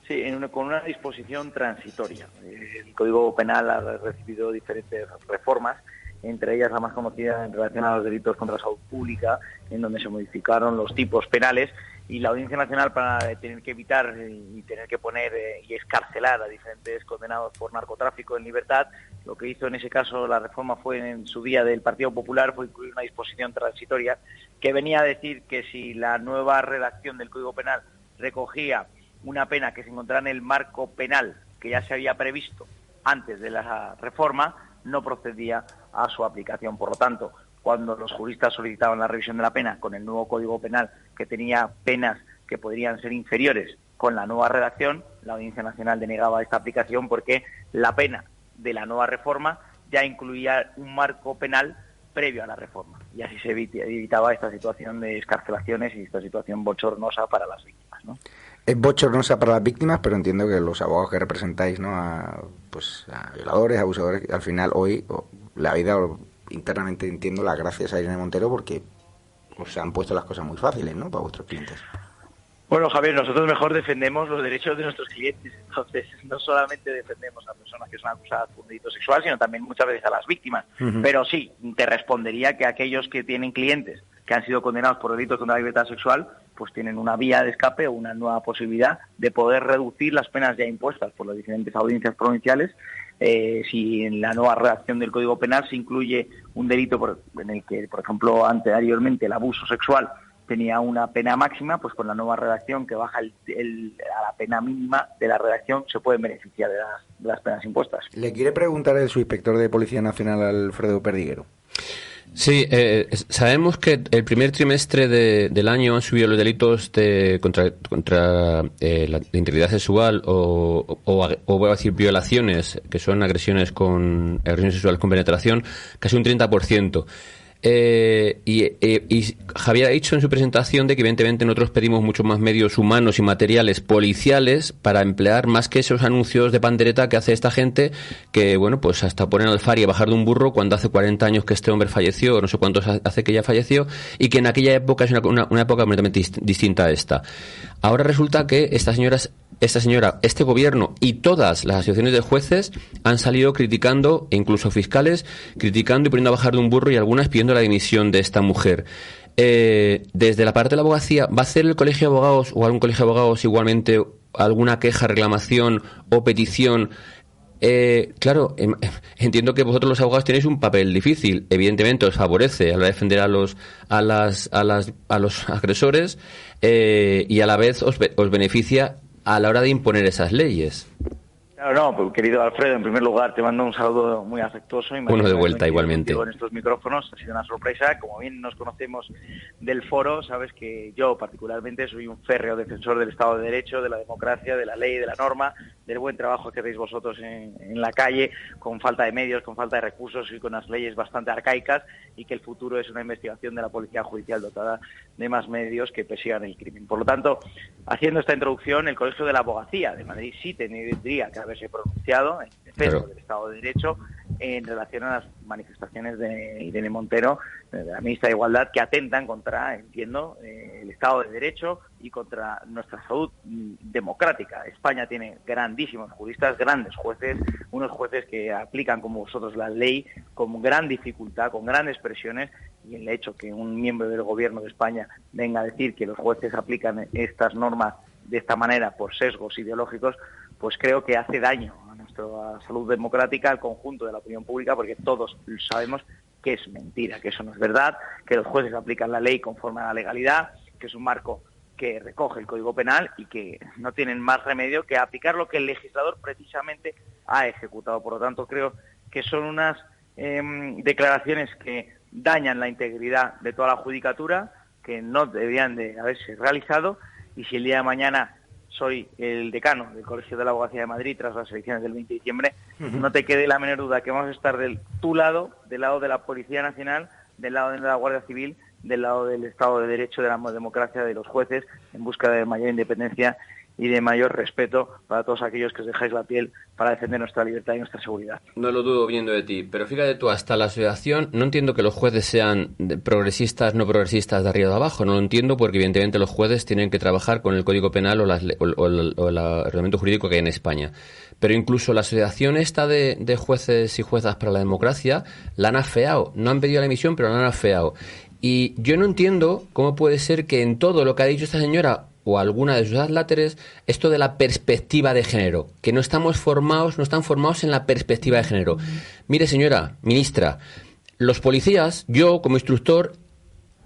Sí, con una disposición transitoria. El Código Penal ha recibido diferentes reformas entre ellas la más conocida en relación a los delitos contra la salud pública, en donde se modificaron los tipos penales y la Audiencia Nacional para tener que evitar y tener que poner eh, y escarcelar a diferentes condenados por narcotráfico en libertad, lo que hizo en ese caso la reforma fue en su día del Partido Popular fue incluir una disposición transitoria que venía a decir que si la nueva redacción del Código Penal recogía una pena que se encontrara en el marco penal que ya se había previsto antes de la reforma, no procedía a su aplicación. Por lo tanto, cuando los juristas solicitaban la revisión de la pena con el nuevo Código Penal, que tenía penas que podrían ser inferiores con la nueva redacción, la Audiencia Nacional denegaba esta aplicación porque la pena de la nueva reforma ya incluía un marco penal previo a la reforma y así se evitaba esta situación de escarcelaciones y esta situación bochornosa para las víctimas. ¿no? Es bochornosa para las víctimas, pero entiendo que los abogados que representáis ¿no? a, pues, a violadores, abusadores, al final hoy la vida internamente entiendo las gracias a Irene Montero porque os han puesto las cosas muy fáciles ¿no? para vuestros clientes. Bueno, Javier, nosotros mejor defendemos los derechos de nuestros clientes. Entonces, no solamente defendemos a personas que son acusadas por un delito sexual, sino también muchas veces a las víctimas. Pero sí, te respondería que aquellos que tienen clientes que han sido condenados por delitos contra la libertad sexual, pues tienen una vía de escape o una nueva posibilidad de poder reducir las penas ya impuestas por las diferentes audiencias provinciales eh, si en la nueva redacción del Código Penal se incluye un delito por, en el que, por ejemplo, anteriormente el abuso sexual tenía una pena máxima, pues con la nueva redacción que baja el, a la pena mínima de la redacción se pueden beneficiar de las, de las penas impuestas. Le quiere preguntar el subinspector de Policía Nacional, Alfredo Perdiguero. Sí, eh, sabemos que el primer trimestre del año han subido los delitos de, contra, contra eh, la, integridad sexual o, o, voy a decir violaciones, que son agresiones con agresiones sexuales con penetración, casi un 30%. Eh, eh, y, Javier ha dicho en su presentación de que evidentemente nosotros pedimos mucho más medios humanos y materiales policiales para emplear más que esos anuncios de pandereta que hace esta gente que, bueno, pues hasta ponen al fari a bajar de un burro cuando hace 40 años que este hombre falleció, no sé cuántos hace que ya falleció, y que en aquella época es una, una época completamente distinta a esta. Ahora resulta que estas señoras esta señora, este gobierno y todas las asociaciones de jueces han salido criticando, e incluso fiscales, criticando y poniendo a bajar de un burro y algunas pidiendo la dimisión de esta mujer. Eh, desde la parte de la abogacía, ¿va a hacer el colegio de abogados o algún colegio de abogados igualmente alguna queja, reclamación o petición eh, claro, em, entiendo que vosotros los abogados tenéis un papel difícil. Evidentemente os favorece a la defender a los a las a las a los agresores eh, y a la vez os, os beneficia a la hora de imponer esas leyes. Claro, no, pues, querido Alfredo, en primer lugar te mando un saludo muy afectuoso. Y bueno, de vuelta igualmente. En estos micrófonos ha sido una sorpresa. Como bien nos conocemos del foro, sabes que yo particularmente soy un férreo defensor del Estado de Derecho, de la democracia, de la ley, de la norma, del buen trabajo que hacéis vosotros en, en la calle, con falta de medios, con falta de recursos y con unas leyes bastante arcaicas y que el futuro es una investigación de la Policía Judicial dotada de más medios que persigan el crimen. Por lo tanto, haciendo esta introducción, el Colegio de la Abogacía de Madrid sí tendría que haberse pronunciado en defensa del Estado de Derecho en relación a las manifestaciones de Irene Montero, de la ministra de Igualdad, que atentan contra, entiendo, eh, el Estado de Derecho y contra nuestra salud mm, democrática. España tiene grandísimos juristas, grandes jueces, unos jueces que aplican como vosotros la ley con gran dificultad, con grandes presiones, y el hecho que un miembro del Gobierno de España venga a decir que los jueces aplican estas normas de esta manera por sesgos ideológicos, pues creo que hace daño nuestra salud democrática, al conjunto de la opinión pública, porque todos sabemos que es mentira, que eso no es verdad, que los jueces aplican la ley conforme a la legalidad, que es un marco que recoge el Código Penal y que no tienen más remedio que aplicar lo que el legislador precisamente ha ejecutado. Por lo tanto, creo que son unas em, declaraciones que dañan la integridad de toda la judicatura, que no deberían de haberse realizado, y si el día de mañana soy el decano del Colegio de la Abogacía de Madrid tras las elecciones del 20 de diciembre, no te quede la menor duda que vamos a estar del tu lado, del lado de la Policía Nacional, del lado de la Guardia Civil, del lado del Estado de Derecho, de la democracia, de los jueces, en busca de mayor independencia y de mayor respeto para todos aquellos que os dejáis la piel para defender nuestra libertad y nuestra seguridad. No lo dudo viendo de ti, pero fíjate tú, hasta la asociación, no entiendo que los jueces sean progresistas, no progresistas de arriba o de abajo, no lo entiendo porque evidentemente los jueces tienen que trabajar con el Código Penal o, el reglamento jurídico que hay en España. Pero incluso la asociación esta de, de jueces y juezas para la democracia la han afeado, no han pedido la emisión, pero la han afeado. Y yo no entiendo cómo puede ser que en todo lo que ha dicho esta señora o alguna de sus láteres esto de la perspectiva de género, que no estamos formados, no están formados en la perspectiva de género. Mire, señora ministra, los policías, yo como instructor,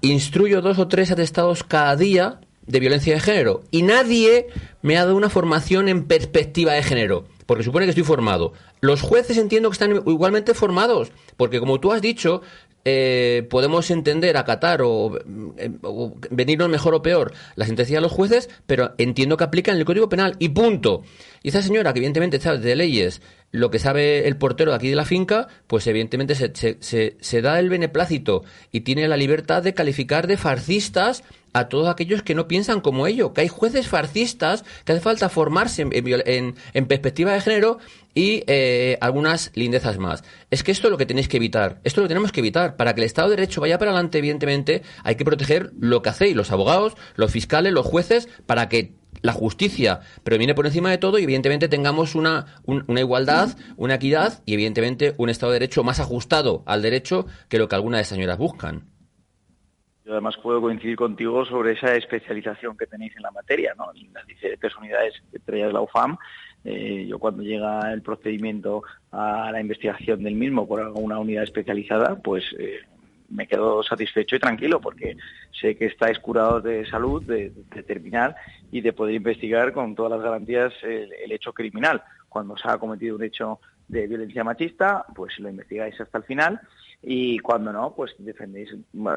instruyo dos o tres atestados cada día de violencia de género y nadie me ha dado una formación en perspectiva de género, porque supone que estoy formado. Los jueces entiendo que están igualmente formados, porque como tú has dicho, eh, podemos entender, acatar o, eh, o, venirnos mejor o peor la sentencia de los jueces, pero entiendo que aplican el Código Penal y punto. Y esa señora, que evidentemente sabe de leyes lo que sabe el portero de aquí de la finca, pues evidentemente se, se, se, da el beneplácito y tiene la libertad de calificar de farcistas a todos aquellos que no piensan como ello, que hay jueces farcistas, que hace falta formarse en, perspectiva de género y eh, algunas lindezas más. Es que esto es lo que tenéis que evitar, esto lo tenemos que evitar. Para que el Estado de Derecho vaya para adelante, evidentemente, hay que proteger lo que hacéis los abogados, los fiscales, los jueces, para que la justicia viene por encima de todo y evidentemente tengamos una, un, una igualdad, una equidad y evidentemente un Estado de Derecho más ajustado al derecho que lo que algunas de señoras buscan. Yo además puedo coincidir contigo sobre esa especialización que tenéis en la materia, ¿no? En las diferentes unidades, entre ellas la UFAM, eh, yo cuando llega el procedimiento a la investigación del mismo por alguna unidad especializada, pues eh, me quedo satisfecho y tranquilo porque sé que estáis curados de salud, de, terminar y de poder investigar con todas las garantías el, hecho criminal. Cuando se ha cometido un hecho de violencia machista, pues lo investigáis hasta el final y cuando no, pues defendéis,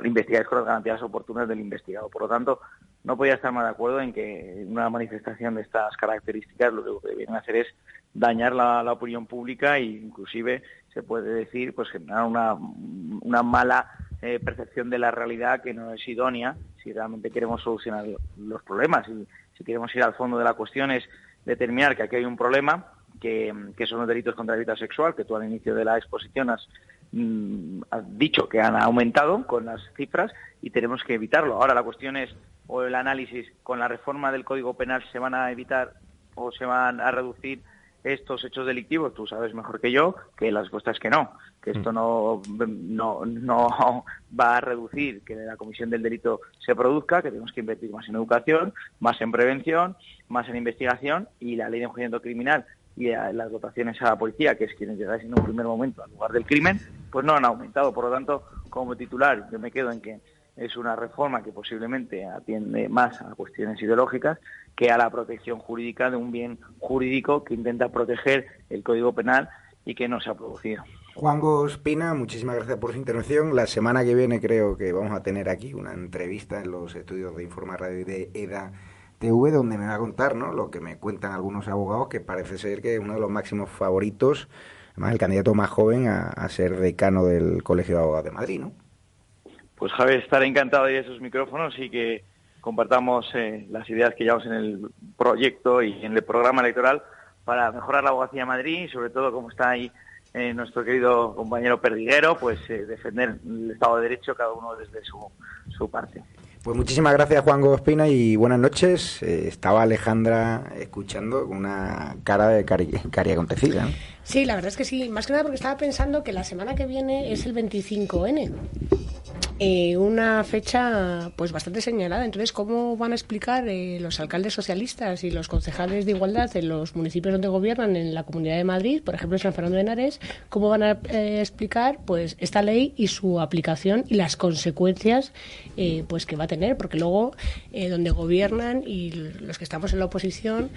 investigáis con las garantías oportunas del investigado. Por lo tanto, no podía estar más de acuerdo en que una manifestación de estas características lo que vienen a hacer es dañar la, opinión pública e inclusive se puede decir pues generar una, una mala eh, percepción de la realidad que no es idónea si realmente queremos solucionar los problemas y si queremos ir al fondo de la cuestión es determinar que aquí hay un problema que, que son los delitos contra la vida sexual que tú al inicio de la exposición has, mm, dicho que han aumentado con las cifras y tenemos que evitarlo. Ahora la cuestión es o el análisis con la reforma del Código Penal se van a evitar o se van a reducir estos hechos delictivos, tú sabes mejor que yo que la respuesta es que no, que esto no, no, no [laughs] va a reducir que la comisión del delito se produzca, que tenemos que invertir más en educación, más en prevención, más en investigación y la ley de enjuiciamiento criminal y las dotaciones a la policía, que es quienes llegáis en un primer momento al lugar del crimen, pues no han aumentado. Por lo tanto, como titular, yo me quedo en que es una reforma que posiblemente atiende más a cuestiones ideológicas que a la protección jurídica de un bien jurídico que intenta proteger el Código Penal y que no se ha producido. Juan Gospina, muchísimas gracias por su intervención. La semana que viene creo que vamos a tener aquí una entrevista en los estudios de Informa Radio de EDA TV donde me va a contar ¿no? lo que me cuentan algunos abogados que parece ser que es uno de los máximos favoritos, además el candidato más joven a, a ser decano del Colegio de Abogados de Madrid, ¿no? Pues Javier, estaré encantado de esos micrófonos y que compartamos eh, las ideas que llevamos en el proyecto y en el programa electoral para mejorar la abogacía de Madrid y sobre todo, como está ahí eh, nuestro querido compañero Perdiguero, pues eh, defender el Estado de Derecho cada uno desde su, su parte. Pues muchísimas gracias Juan Gospina y buenas noches. Eh, estaba Alejandra escuchando con una cara de cari, cari acontecida. Sí, la verdad es que sí. Más que nada porque estaba pensando que la semana que viene es el 25N. Eh, una fecha pues bastante señalada. Entonces, ¿cómo van a explicar eh, los alcaldes socialistas y los concejales de igualdad en los municipios donde gobiernan en la Comunidad de Madrid, por ejemplo, San Fernando de Henares, cómo van a eh, explicar pues esta ley y su aplicación y las consecuencias eh, pues que va a tener? Porque luego donde gobiernan y los que estamos en la oposición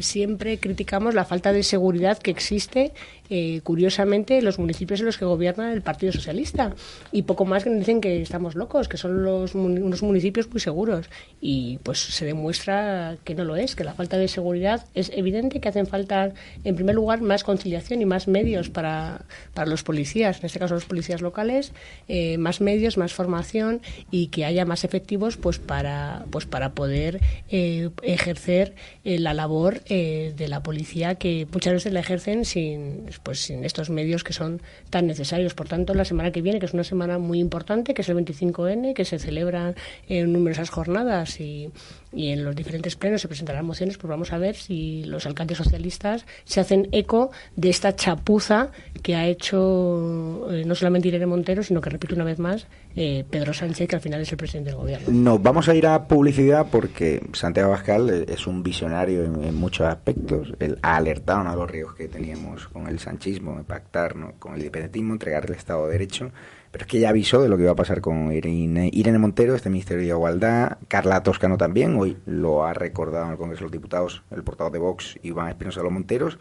siempre criticamos la falta de seguridad que existe Okay. Eh, curiosamente los municipios en los que gobierna el Partido Socialista. Y poco más que nos dicen que estamos locos, que son los unos municipios muy seguros. Y pues se demuestra que no lo es, que la falta de seguridad es evidente que hacen falta en primer lugar más conciliación y más medios para, para los policías, en este caso los policías locales, eh, más medios, más formación y que haya más efectivos pues para pues para poder eh, ejercer eh, la labor eh, de la policía que muchas veces la ejercen sin pues sin estos medios que son tan necesarios. Por tanto, la semana que viene, que es una semana muy importante, que es el 25N, que se celebran en numerosas jornadas y, y en los diferentes plenos se presentarán mociones, pues vamos a ver si los alcaldes socialistas se hacen eco de esta chapuza que ha hecho eh, no solamente Irene Montero, sino que, repito una vez más, eh, Pedro Sánchez, que al final es el presidente del gobierno. Nos vamos a ir a publicidad porque Santiago Abascal es un visionario en, muchos aspectos. Él ha alertado a los riesgos que teníamos con el sanchismo, de pactar ¿no? con el independentismo, entregar el Estado de Derecho. Pero es que ya avisó de lo que iba a pasar con Irene, Irene Montero, este Ministerio de Igualdad. Carla Toscano también, hoy lo ha recordado en el Congreso de los Diputados el portavoz de Vox, Iván Espinosa de los Monteros.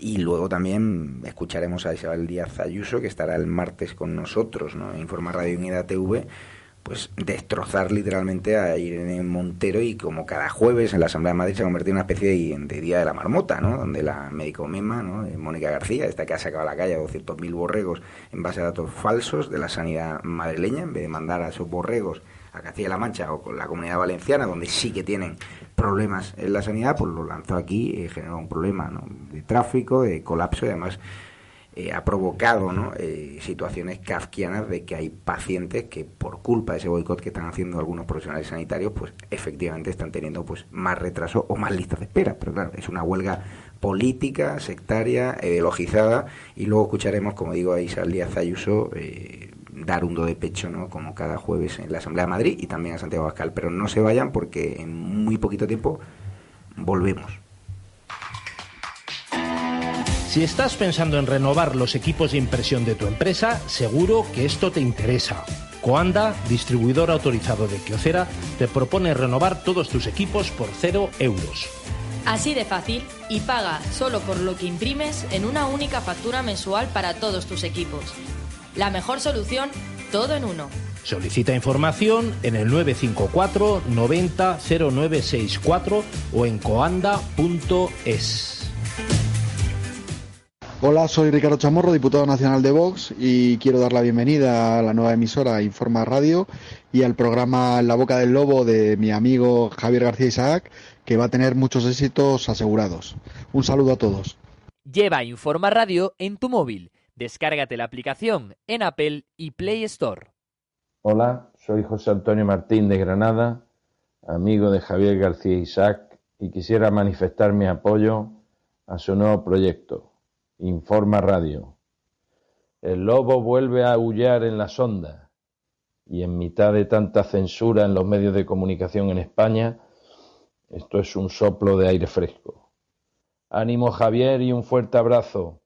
Y luego también escucharemos a Isabel Díaz Ayuso, que estará el martes con nosotros, ¿no? En Informa Radio Unida TV, pues destrozar literalmente a Irene Montero y como cada jueves en la Asamblea de Madrid se ha convertido en una especie de, Día de la Marmota, ¿no? Donde la médico mema, ¿no? Eh, Mónica García, esta que ha sacado a la calle a 200.000 borregos en base a datos falsos de la sanidad madrileña, en vez de mandar a esos borregos a Castilla-La Mancha o con la Comunidad Valenciana, donde sí que tienen problemas en la sanidad, pues lo lanzó aquí y generó un problema de tráfico, de colapso y además eh, ha provocado. Eh, situaciones kafkianas de que hay pacientes que por culpa de ese boicot que están haciendo algunos profesionales sanitarios, pues efectivamente están teniendo pues más retraso o más listas de espera. Pero claro, es una huelga política, sectaria, ideologizada y luego escucharemos, como digo, a Isabel Díaz Ayuso eh, dar un do de pecho, ¿no? como cada jueves en la Asamblea de Madrid y también a Santiago Abascal. Pero no se vayan porque en muy poquito tiempo volvemos. Si estás pensando en renovar los equipos de impresión de tu empresa, seguro que esto te interesa. Coanda, distribuidor autorizado de Kyocera, te propone renovar todos tus equipos por cero euros. Así de fácil y paga solo por lo que imprimes en una única factura mensual para todos tus equipos. La mejor solución, todo en uno. Solicita información en el 954 90 0964 o en coanda.es. Hola, soy Ricardo Chamorro, diputado nacional de Vox y quiero dar la bienvenida a la nueva emisora Informa Radio y al programa La Boca del Lobo de mi amigo Javier García Isaac, que va a tener muchos éxitos asegurados. Un saludo a todos. Lleva Informa Radio en tu móvil. Descárgate la aplicación en Apple y Play Store. Hola, soy José Antonio Martín de Granada, amigo de Javier García Isaac, y quisiera manifestar mi apoyo a su nuevo proyecto Informa Radio. El lobo vuelve a aullar en la sonda y en mitad de tanta censura en los medios de comunicación en España, esto es un soplo de aire fresco. Ánimo Javier y un fuerte abrazo.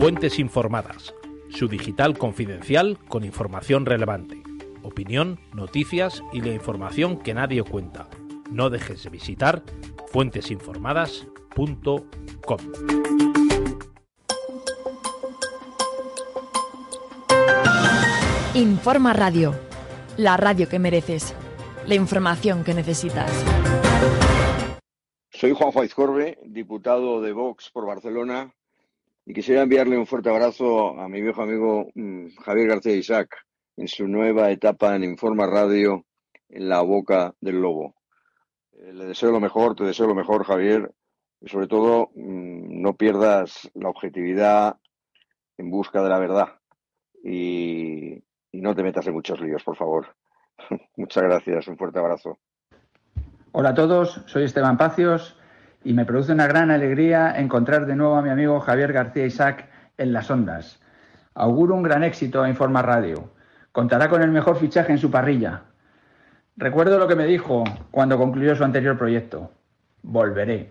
Fuentes informadas. Su digital confidencial con información relevante. Opinión, noticias y la información que nadie cuenta. No dejes de visitar fuentesinformadas.com. Informa Radio, la radio que mereces, la información que necesitas. Soy Juan Juárez Corbe, diputado de Vox por Barcelona, y quisiera enviarle un fuerte abrazo a mi viejo amigo mm, Javier García Isaac en su nueva etapa en Informa Radio en la boca del lobo. Eh, le deseo lo mejor, te deseo lo mejor, Javier, y sobre todo mm, no pierdas la objetividad en busca de la verdad y, no te metas en muchos líos, por favor. [laughs] Muchas gracias, un fuerte abrazo. Hola a todos, soy Esteban Pacios y me produce una gran alegría encontrar de nuevo a mi amigo Javier García Isaac en las ondas. Auguro un gran éxito a Informa Radio. Contará con el mejor fichaje en su parrilla. Recuerdo lo que me dijo cuando concluyó su anterior proyecto. Volveré.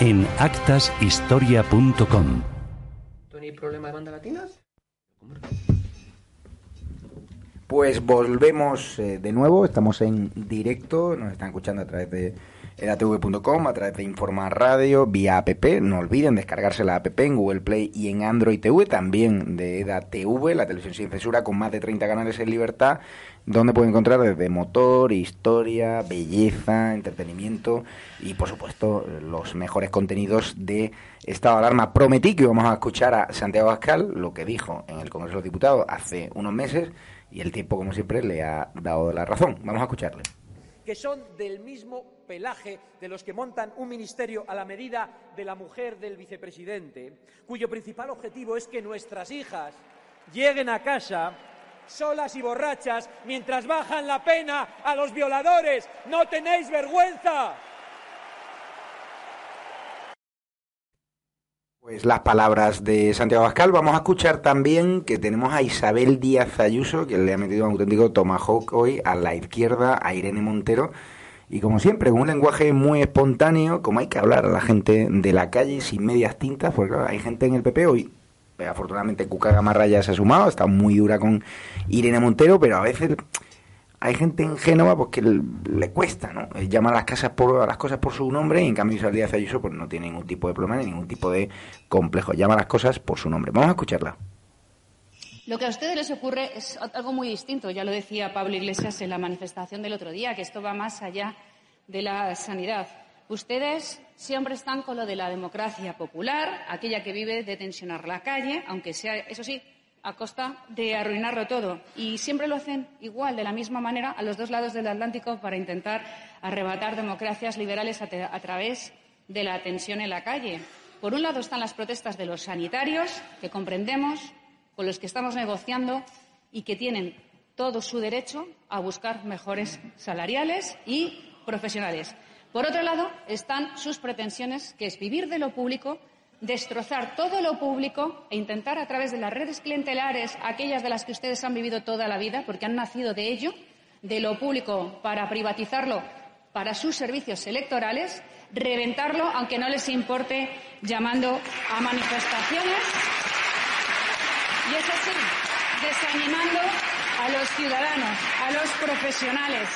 en actashistoria.com. ¿Tony problema de banda latinas? Pues volvemos eh, de nuevo, estamos en directo, nos están escuchando a través de edatv.com, a través de Informa Radio, vía app. No olviden descargarse la app en Google Play y en Android TV, también de EDATV, la televisión sin censura, con más de 30 canales en libertad, donde pueden encontrar desde motor, historia, belleza, entretenimiento y, por supuesto, los mejores contenidos de estado de alarma. Prometí que íbamos a escuchar a Santiago Pascal, lo que dijo en el Congreso de los Diputados hace unos meses, y el tiempo, como siempre, le ha dado la razón. Vamos a escucharle que son del mismo pelaje de los que montan un ministerio a la medida de la mujer del vicepresidente, cuyo principal objetivo es que nuestras hijas lleguen a casa solas y borrachas mientras bajan la pena a los violadores. No tenéis vergüenza. Pues las palabras de Santiago Pascal. Vamos a escuchar también que tenemos a Isabel Díaz Ayuso, que le ha metido un auténtico tomahawk hoy a la izquierda, a Irene Montero. Y como siempre, un lenguaje muy espontáneo, como hay que hablar a la gente de la calle sin medias tintas, porque hay gente en el PP hoy. Afortunadamente Cuca Gamarra ya se ha sumado, está muy dura con Irene Montero, pero a veces hay gente en Génova pues, que le, cuesta, ¿no? Eh, llama a las, casas por, a las cosas por su nombre y en cambio Isabel Díaz Ayuso pues, no tiene ningún tipo de problema ni ningún tipo de complejo. Llama a las cosas por su nombre. Vamos a escucharla. Lo que a ustedes les ocurre es algo muy distinto. Ya lo decía Pablo Iglesias en la manifestación del otro día, que esto va más allá de la sanidad. Ustedes siempre están con lo de la democracia popular, aquella que vive de tensionar la calle, aunque sea, eso sí, a costa de arruinarlo todo. Y siempre lo hacen igual, de la misma manera, a los dos lados del Atlántico para intentar arrebatar democracias liberales a, través de la tensión en la calle. Por un lado están las protestas de los sanitarios, que comprendemos, con los que estamos negociando y que tienen todo su derecho a buscar mejores salariales y profesionales. Por otro lado están sus pretensiones, que es vivir de lo público destrozar todo lo público e intentar a través de las redes clientelares, aquellas de las que ustedes han vivido toda la vida, porque han nacido de ello, de lo público para privatizarlo para sus servicios electorales, reventarlo, aunque no les importe, llamando a manifestaciones. Y eso sí, desanimando a los ciudadanos, a los profesionales,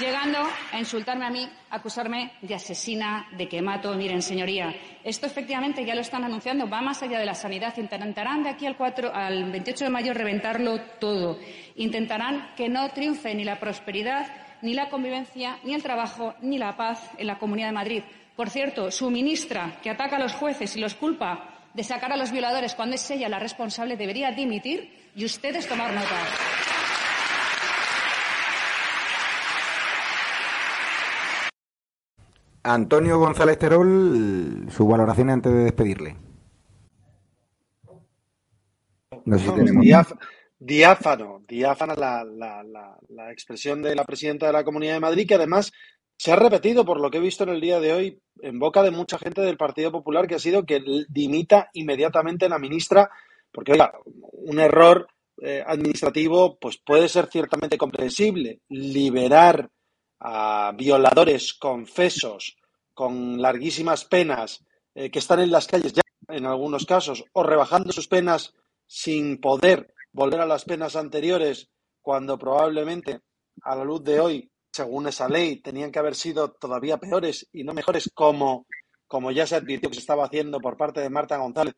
llegando a insultarme a mí, a acusarme de asesina, de que mato. Miren, señoría, esto efectivamente ya lo están anunciando, va más allá de la sanidad. Intentarán de aquí al, 4, al 28 de mayo reventarlo todo. Intentarán que no triunfe ni la prosperidad, ni la convivencia, ni el trabajo, ni la paz en la Comunidad de Madrid. Por cierto, su ministra, que ataca a los jueces y los culpa de sacar a los violadores cuando es ella la responsable, debería dimitir y ustedes tomar nota. Antonio González Terol, su valoración antes de despedirle. No sé si tenemos... diáfano, diáfana la, la, la, la, expresión de la presidenta de la Comunidad de Madrid, que además se ha repetido, por lo que he visto en el día de hoy, en boca de mucha gente del Partido Popular, que ha sido que dimita inmediatamente la ministra, porque oiga, un error eh, administrativo pues puede ser ciertamente comprensible. Liberar a violadores confesos con larguísimas penas eh, que están en las calles ya en algunos casos o rebajando sus penas sin poder volver a las penas anteriores cuando probablemente a la luz de hoy, según esa ley, tenían que haber sido todavía peores y no mejores como, como ya se advirtió que se estaba haciendo por parte de Marta González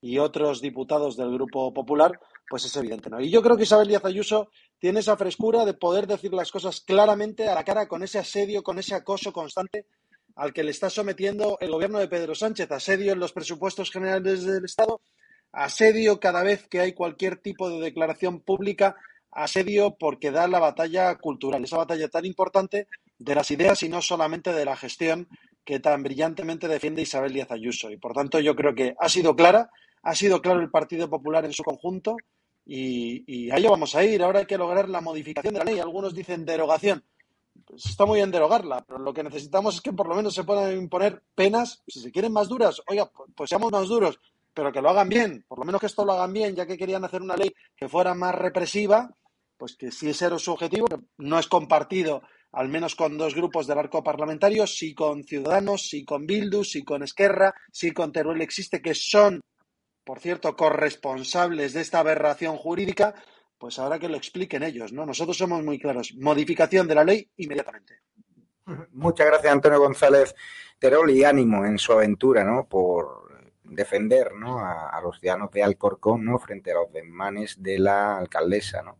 y otros diputados del Grupo Popular, pues es evidente, ¿no? Y yo creo que Isabel Díaz Ayuso tiene esa frescura de poder decir las cosas claramente a la cara con ese asedio, con ese acoso constante al que le está sometiendo el gobierno de Pedro Sánchez, asedio en los presupuestos generales del Estado, asedio cada vez que hay cualquier tipo de declaración pública, asedio porque da la batalla cultural, esa batalla tan importante de las ideas y no solamente de la gestión que tan brillantemente defiende Isabel Díaz Ayuso. Y por tanto yo creo que ha sido clara, ha sido claro el Partido Popular en su conjunto, y, y a ello vamos a ir. Ahora hay que lograr la modificación de la ley. Algunos dicen derogación. Pues está muy bien derogarla, pero lo que necesitamos es que por lo menos se puedan imponer penas, si se quieren más duras, oiga, pues seamos más duros, pero que lo hagan bien, por lo menos que esto lo hagan bien, ya que querían hacer una ley que fuera más represiva, pues que si ese era su objetivo, que no es compartido al menos con dos grupos del arco parlamentario, sí con Ciudadanos, sí con Bildu, sí con Esquerra, sí con Teruel existe, que son por cierto, corresponsables de esta aberración jurídica, pues ahora que lo expliquen ellos, ¿no? Nosotros somos muy claros. Modificación de la ley inmediatamente. [laughs] Muchas gracias, Antonio González Terol, y ánimo en su aventura, ¿no? Por defender ¿no? a, los ciudadanos de Alcorcón, ¿no? Frente a los desmanes de la alcaldesa, ¿no?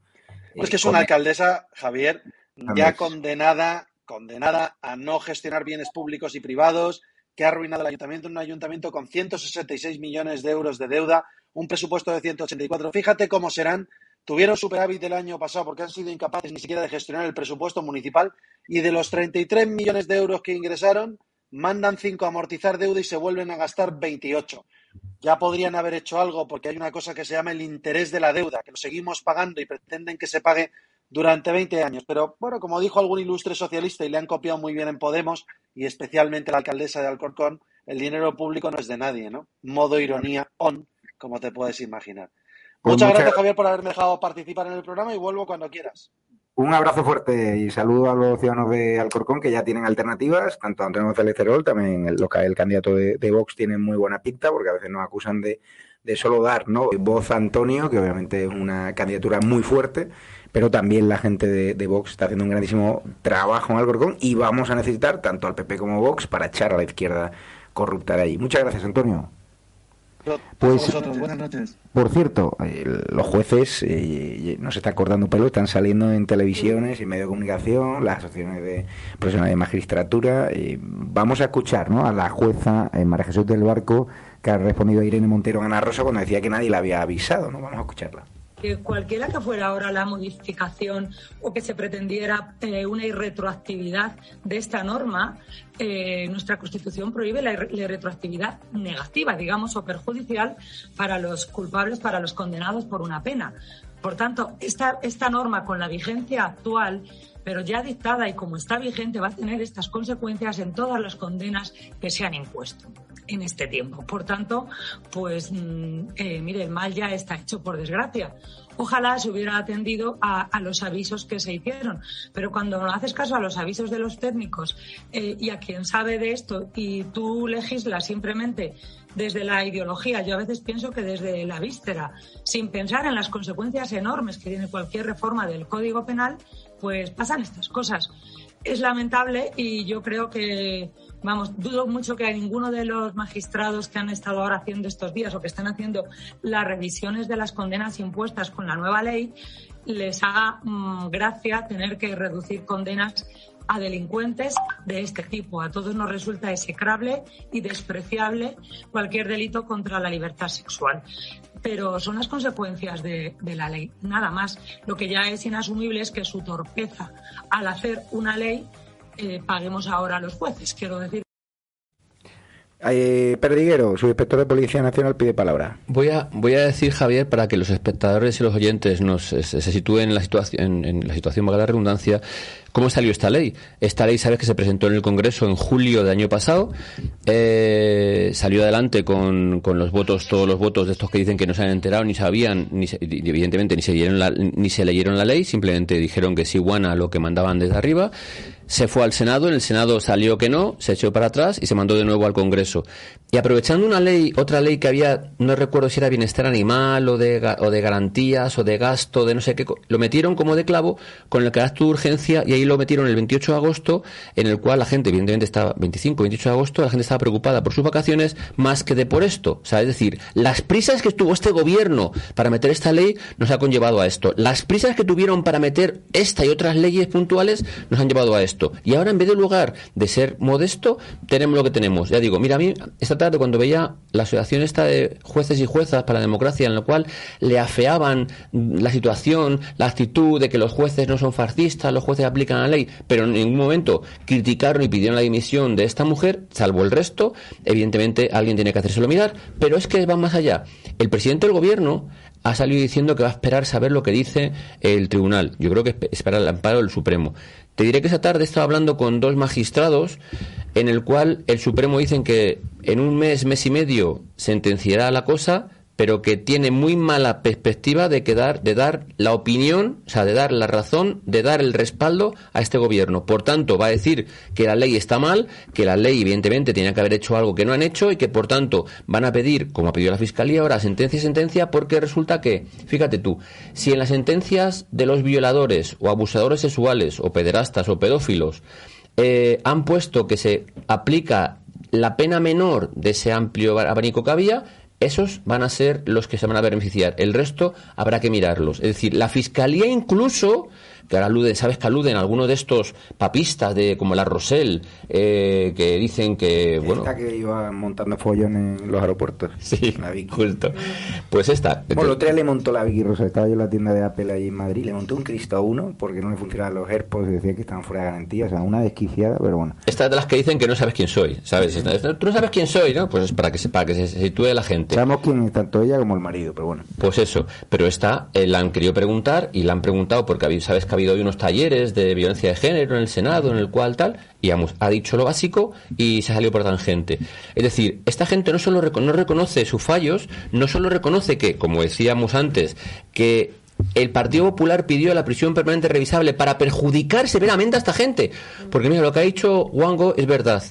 Pues que es una alcaldesa, Javier, ya condenada, condenada a no gestionar bienes públicos y privados, que ha arruinado el ayuntamiento, un ayuntamiento con 166 millones de euros de deuda, un presupuesto de 184. Fíjate cómo serán. Tuvieron superávit el año pasado porque han sido incapaces ni siquiera de gestionar el presupuesto municipal y de los 33 millones de euros que ingresaron, mandan 5 a amortizar deuda y se vuelven a gastar 28. Ya podrían haber hecho algo porque hay una cosa que se llama el interés de la deuda, que lo seguimos pagando y pretenden que se pague durante 20 años. Pero bueno, como dijo algún ilustre socialista y le han copiado muy bien en Podemos y especialmente la alcaldesa de Alcorcón, el dinero público no es de nadie, ¿no? Modo ironía on, como te puedes imaginar. Pues Muchas mucha- gracias, Javier, por haberme dejado participar en el programa y vuelvo cuando quieras. Un abrazo fuerte y saludo a los ciudadanos de Alcorcón que ya tienen alternativas, tanto Antonio González Cerol, también el, el candidato de, de Vox tiene muy buena pinta, porque a veces nos acusan de, de solo dar ¿no? voz a Antonio, que obviamente es una candidatura muy fuerte, pero también la gente de, de Vox está haciendo un grandísimo trabajo en Alcorcón y vamos a necesitar tanto al PP como Vox para echar a la izquierda corrupta de ahí. Muchas gracias, Antonio. Pues, buenas noches. Por cierto, eh, los jueces eh, no se están cortando pelo, están saliendo en televisiones y medios de comunicación, las asociaciones de profesionales de magistratura. eh, vamos a escuchar ¿no? a la jueza eh, María Jesús del Barco, que ha respondido a Irene Montero Ana Rosa cuando decía que nadie la había avisado. ¿no? Vamos a escucharla. Cualquiera que fuera ahora la modificación o que se pretendiera eh, una irretroactividad de esta norma, eh, nuestra Constitución prohíbe la, la retroactividad negativa, digamos, o perjudicial para los culpables, para los condenados por una pena. Por tanto, esta, esta norma con la vigencia actual, pero ya dictada y como está vigente, va a tener estas consecuencias en todas las condenas que se han impuesto en este tiempo. Por tanto, pues mm, eh, mire, el mal ya está hecho, por desgracia. Ojalá se hubiera atendido a, los avisos que se hicieron, pero cuando no haces caso a los avisos de los técnicos eh, y a quien sabe de esto y tú legislas simplemente desde la ideología, yo a veces pienso que desde la víscera, sin pensar en las consecuencias enormes que tiene cualquier reforma del Código Penal, pues pasan estas cosas. Es lamentable y yo creo que, vamos, dudo mucho que a ninguno de los magistrados que han estado ahora haciendo estos días o que están haciendo las revisiones de las condenas impuestas con la nueva ley les haga mm, gracia tener que reducir condenas a delincuentes de este tipo. A todos nos resulta execrable y despreciable cualquier delito contra la libertad sexual. Pero son las consecuencias de, de la ley, nada más. Lo que ya es inasumible es que su torpeza al hacer una ley eh, paguemos ahora a los jueces. Quiero decir. Eh, Perdiguero, subinspector de Policía Nacional, pide palabra. Voy a, voy a decir, Javier, para que los espectadores y los oyentes nos, se, se sitúen en la situación, en, en la situación, valga la redundancia, ¿cómo salió esta ley? Esta ley, sabes que se presentó en el Congreso en julio del año pasado, eh, salió adelante con, con los votos, todos los votos de estos que dicen que no se han enterado, ni sabían, ni se- y evidentemente ni se, leyeron la, ni se leyeron la ley, simplemente dijeron que sí, guana a lo que mandaban desde arriba. Se fue al Senado, en el Senado salió que no, se echó para atrás y se mandó de nuevo al Congreso. Y aprovechando una ley, otra ley que había, no recuerdo si era bienestar animal o de, o de garantías o de gasto, de no sé qué, lo metieron como de clavo con el carácter de urgencia y ahí lo metieron el 28 de agosto, en el cual la gente, evidentemente estaba, 25, 28 de agosto, la gente estaba preocupada por sus vacaciones más que de por esto. O sea, es decir, las prisas que tuvo este gobierno para meter esta ley nos ha conllevado a esto. Las prisas que tuvieron para meter esta y otras leyes puntuales nos han llevado a esto. Y ahora, en vez de lugar de ser modesto, tenemos lo que tenemos. Ya digo, mira, a mí esta tarde cuando veía la asociación esta de jueces y juezas para la democracia, en la cual le afeaban la situación, la actitud de que los jueces no son fascistas, los jueces aplican la ley, pero en ningún momento criticaron y pidieron la dimisión de esta mujer, salvo el resto, evidentemente alguien tiene que hacérselo mirar, pero es que va más allá. El presidente del gobierno ha salido diciendo que va a esperar saber lo que dice el tribunal. Yo creo que espe- espera el amparo del Supremo. Te diré que esa tarde estaba hablando con dos magistrados en el cual el Supremo dicen que en un mes, mes y medio sentenciará la cosa, pero que tiene muy mala perspectiva de, que dar, de dar la opinión, o sea, de dar la razón, de dar el respaldo a este gobierno. Por tanto, va a decir que la ley está mal, que la ley evidentemente tenía que haber hecho algo que no han hecho y que por tanto van a pedir, como ha pedido la Fiscalía ahora, sentencia y sentencia, porque resulta que, fíjate tú, si en las sentencias de los violadores o abusadores sexuales o pederastas o pedófilos eh, han puesto que se aplica la pena menor de ese amplio abanico que había, esos van a ser los que se van a beneficiar. El resto habrá que mirarlos. Es decir, la fiscalía incluso, que ahora alude, sabes que aluden algunos de estos papistas de como la Rosell, eh, que dicen que, bueno, Esta que iba montando follón en los aeropuertos. [laughs] Sí. Pues esta. Bueno, otro día le montó la Vicky Rosa, estaba yo en la tienda de Apple allí en Madrid, le montó un Cristo a uno porque no le funcionaban los AirPods y decía que estaban fuera de garantía, o sea, una desquiciada, pero bueno. Esta es de las que dicen que no sabes quién soy, ¿sabes? Tú no sabes quién soy, ¿no? Pues es para que se, para que se sitúe la gente. Sabemos quién es tanto ella como el marido, pero bueno. Pues eso, pero esta eh, la han querido preguntar y la han preguntado porque sabes que ha habido hoy unos talleres de violencia de género en el Senado, en el cual tal, y ha dicho lo básico y se ha salido por tangente. Es decir, esta gente no solo no reconoce sus fallos, no solo reconoce que, como decíamos antes, que el Partido Popular pidió la prisión permanente revisable para perjudicar severamente a esta gente. Porque mira, lo que ha dicho Wango es verdad.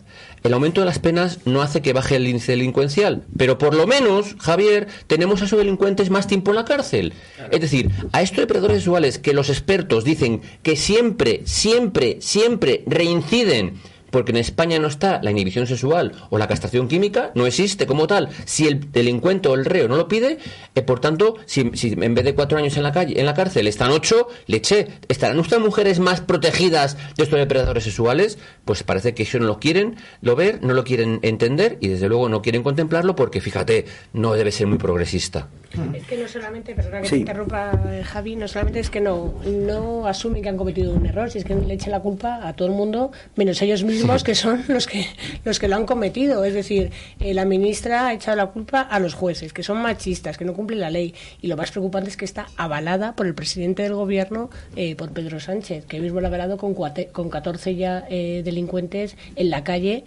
El aumento de las penas no hace que baje el índice delincuencial, pero por lo menos, Javier, tenemos a esos delincuentes más tiempo en la cárcel. Es decir, a estos depredadores sexuales que los expertos dicen que siempre, siempre, siempre reinciden porque en España no está la inhibición sexual o la castración química, no existe como tal. Si el delincuente o el reo no lo pide, eh, por tanto, si, en vez de cuatro años en la calle, en la cárcel, están ocho, leche, ¿estarán nuestras mujeres más protegidas de estos depredadores sexuales? Pues parece que eso no lo quieren lo ver, no lo quieren entender y desde luego no quieren contemplarlo porque, fíjate, no debe ser muy progresista. Es que no solamente, perdona que te interrumpa eh, Javi, no solamente es que no, no asumen que han cometido un error, si es que le echen la culpa a todo el mundo, menos ellos mismos que son los que, los que lo han cometido. Es decir, eh, la ministra ha echado la culpa a los jueces, que son machistas, que no cumplen la ley. Y lo más preocupante es que está avalada por el presidente del gobierno, eh, por Pedro Sánchez, que mismo lo ha avalado con, con 14 ya delincuentes en la calle,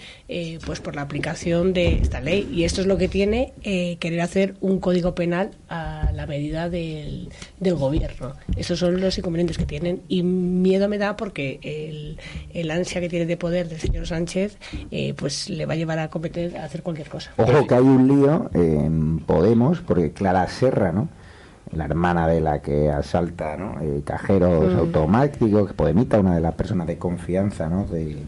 pues por la aplicación de esta ley. Y esto es lo que tiene querer hacer un código penal a la medida del, del, gobierno. Esos son los inconvenientes que tienen y miedo me da porque el, el ansia que tiene de poder del señor Sánchez eh, pues le va a llevar a cometer a hacer cualquier cosa. Ojo que hay un lío en Podemos porque Clara Serra, ¿no? la hermana de la que asalta ¿no? Eh, cajeros mm. automáticos, que Podemita, una de las personas de confianza ¿no? de,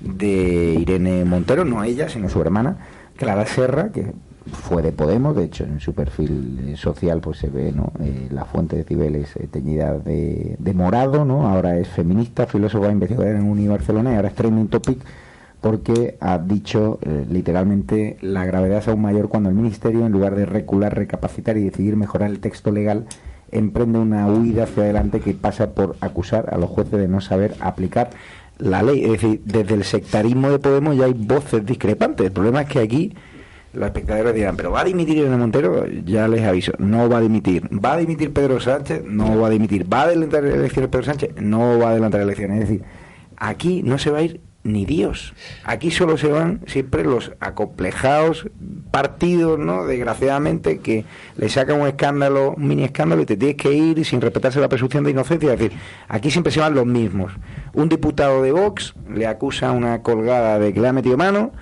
de Irene Montero, no ella, sino su hermana, Clara Serra, que fue de Podemos, de hecho en su perfil eh, social pues se ve ¿no? Eh, la fuente de Cibeles eh, teñida de, morado, ¿no? ahora es feminista, filósofa investigadora en Uni Barcelona y ahora es trending topic porque ha dicho literalmente la gravedad es aún mayor cuando el Ministerio, en lugar de recular, recapacitar y decidir mejorar el texto legal, emprende una huida hacia adelante que pasa por acusar a los jueces de no saber aplicar la ley. Es decir, desde el sectarismo de Podemos ya hay voces discrepantes. El problema es que aquí los espectadores dirán, pero ¿va a dimitir Irene Montero? Ya les aviso, no va a dimitir. ¿Va a dimitir Pedro Sánchez? No va a dimitir. ¿Va a adelantar elecciones Pedro Sánchez? No va a adelantar elecciones. Es decir, aquí no se va a ir ni Dios. Aquí solo se van siempre los acomplejados partidos, ¿no? Desgraciadamente, que le sacan un escándalo, un mini escándalo y te tienes que ir sin respetarse la presunción de inocencia. Es decir, aquí siempre se van los mismos. Un diputado de Vox le acusa una colgada de que le ha metido mano,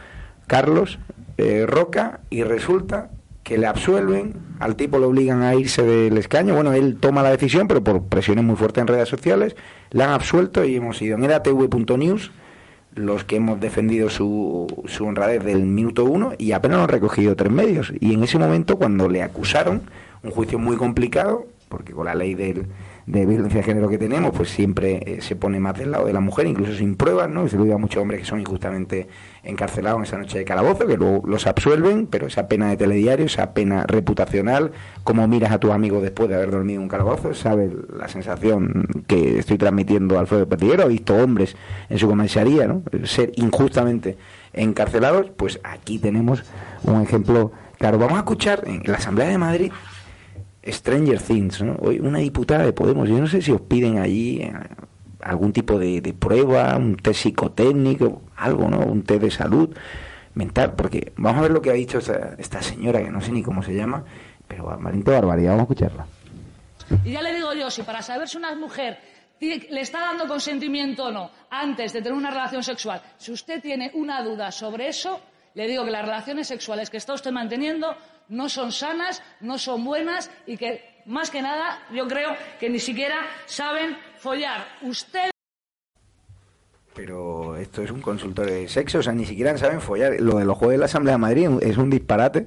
Carlos, eh, Roca y resulta que le absuelven, al tipo le obligan a irse del escaño, bueno, él toma la decisión, pero por presiones muy fuertes en redes sociales, le han absuelto y hemos ido en eratv.news los que hemos defendido su, su honradez del minuto uno y apenas han recogido tres medios. Y en ese momento, cuando le acusaron, un juicio muy complicado, porque con la ley del de violencia de género que tenemos, pues siempre eh, se pone más del lado de la mujer, incluso sin pruebas, ¿no? Se lo digo a muchos hombres que son injustamente encarcelados en esa noche de calabozo, que luego los absuelven, pero esa pena de telediario, esa pena reputacional, como miras a tu amigo después de haber dormido en un calabozo, sabes la sensación que estoy transmitiendo a Alfredo Petillero, ha visto hombres en su comisaría, ¿no? Ser injustamente encarcelados, pues aquí tenemos un ejemplo claro. Vamos a escuchar en la Asamblea de Madrid Stranger Things, ¿no? Hoy una diputada de Podemos, yo no sé si os piden allí eh, algún tipo de, prueba, un test psicotécnico, algo, ¿no? Un test de salud mental, porque vamos a ver lo que ha dicho esta, señora, que no sé ni cómo se llama, pero Marinte barbaridad, vamos a escucharla. Y ya le digo yo, si para saber si una mujer le está dando consentimiento o no antes de tener una relación sexual, si usted tiene una duda sobre eso, le digo que las relaciones sexuales que está usted manteniendo no son sanas, no son buenas y que, más que nada, yo creo que ni siquiera saben follar. Usted. Pero esto es un consultorio de sexo, o sea, ni siquiera saben follar. Lo de los jueces de la Asamblea de Madrid es un disparate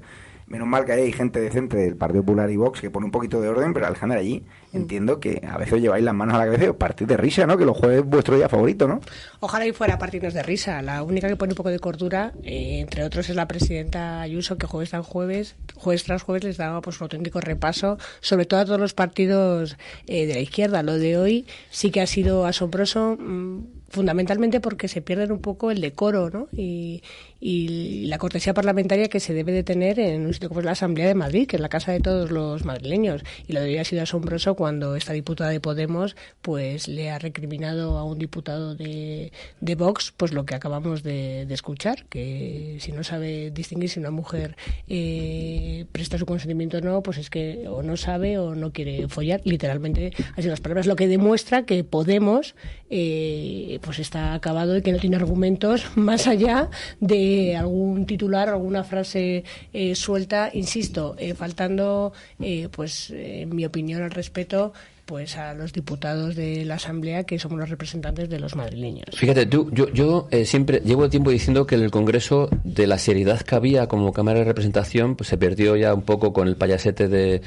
menos mal que hay gente decente del Partido Popular y Vox que pone un poquito de orden, pero Alejandra allí entiendo que a veces lleváis las manos a la cabeza y partir de risa, ¿no? Que los jueves es vuestro día favorito, ¿no? Ojalá y fuera partirnos de risa. La única que pone un poco de cordura, eh, entre otros, es la presidenta Ayuso, que jueves tras jueves, jueves tras jueves les daba pues un auténtico repaso, sobre todo a todos los partidos eh, de la izquierda. Lo de hoy sí que ha sido asombroso. Mm, fundamentalmente porque se pierden un poco el decoro ¿no? y, la cortesía parlamentaria que se debe de tener en un sitio como es la Asamblea de Madrid, que es la casa de todos los madrileños. Y lo había sido asombroso cuando esta diputada de Podemos pues le ha recriminado a un diputado de, de Vox pues lo que acabamos de, escuchar, que si no sabe distinguir si una mujer eh, presta su consentimiento o no, pues es que o no sabe o no quiere follar. Literalmente, así las palabras, lo que demuestra que Podemos eh, pues está acabado y que no tiene argumentos [laughs] más allá de algún titular, alguna frase eh, suelta, insisto, eh, faltando, eh, pues en mi opinión al respeto, pues a los diputados de la Asamblea que somos los representantes de los madrileños. Fíjate, tú, yo, yo siempre llevo tiempo diciendo que en el Congreso de la seriedad que había como Cámara de Representación pues se perdió ya un poco con el payasete de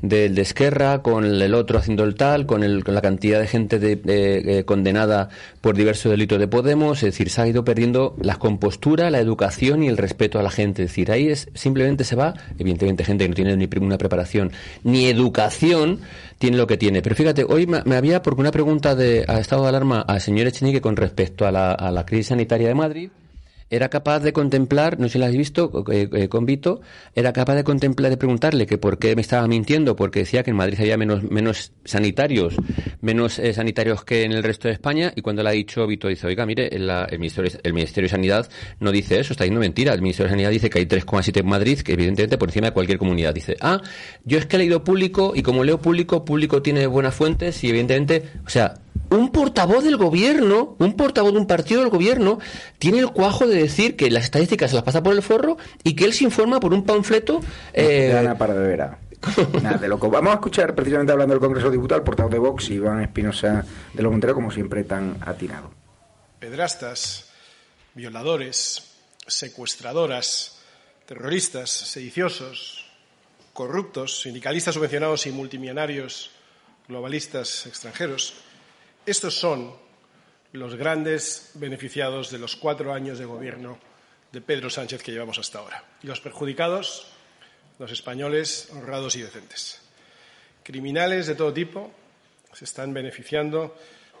del de Esquerra, con el otro haciendo el tal, con, el, con la cantidad de gente de, eh, condenada por diversos delitos de Podemos, es decir, se ha ido perdiendo la compostura, la educación y el respeto a la gente. Es decir, ahí es simplemente se va, evidentemente gente que no tiene ni una preparación ni educación, tiene lo que tiene. Pero fíjate, hoy me, había, porque una pregunta de a estado de alarma al señor Echenique con respecto a la, a la crisis sanitaria de Madrid, era capaz de contemplar, no sé si lo has visto, eh, eh, con Vito, era capaz de contemplar, de preguntarle que por qué me estaba mintiendo, porque decía que en Madrid había menos, menos sanitarios, menos eh, sanitarios que en el resto de España, y cuando le ha dicho Vito, dice, oiga, mire, el, Ministerio, el Ministerio de Sanidad no dice eso, está diciendo mentira, el Ministerio de Sanidad dice que hay 3,7 en Madrid, que evidentemente por encima de cualquier comunidad. Dice, ah, yo es que he leído público, y como leo público, público tiene buenas fuentes, y evidentemente, o sea, un portavoz del gobierno, un portavoz de un partido del gobierno, tiene el cuajo de decir que las estadísticas se las pasa por el forro y que él se informa por un panfleto. Eh... Ana Paradera. [laughs] Nada, de loco. Vamos a escuchar, precisamente hablando del Congreso Diputado, el portavoz de Vox, Iván Espinosa de los Monteros, como siempre, tan atinado. Pedrastas, violadores, secuestradoras, terroristas, sediciosos, corruptos, sindicalistas subvencionados y multimillonarios, globalistas extranjeros estos son los grandes beneficiados de los cuatro años de gobierno de Pedro Sánchez que llevamos hasta ahora. Y los perjudicados, los españoles honrados y decentes. Criminales de todo tipo se están beneficiando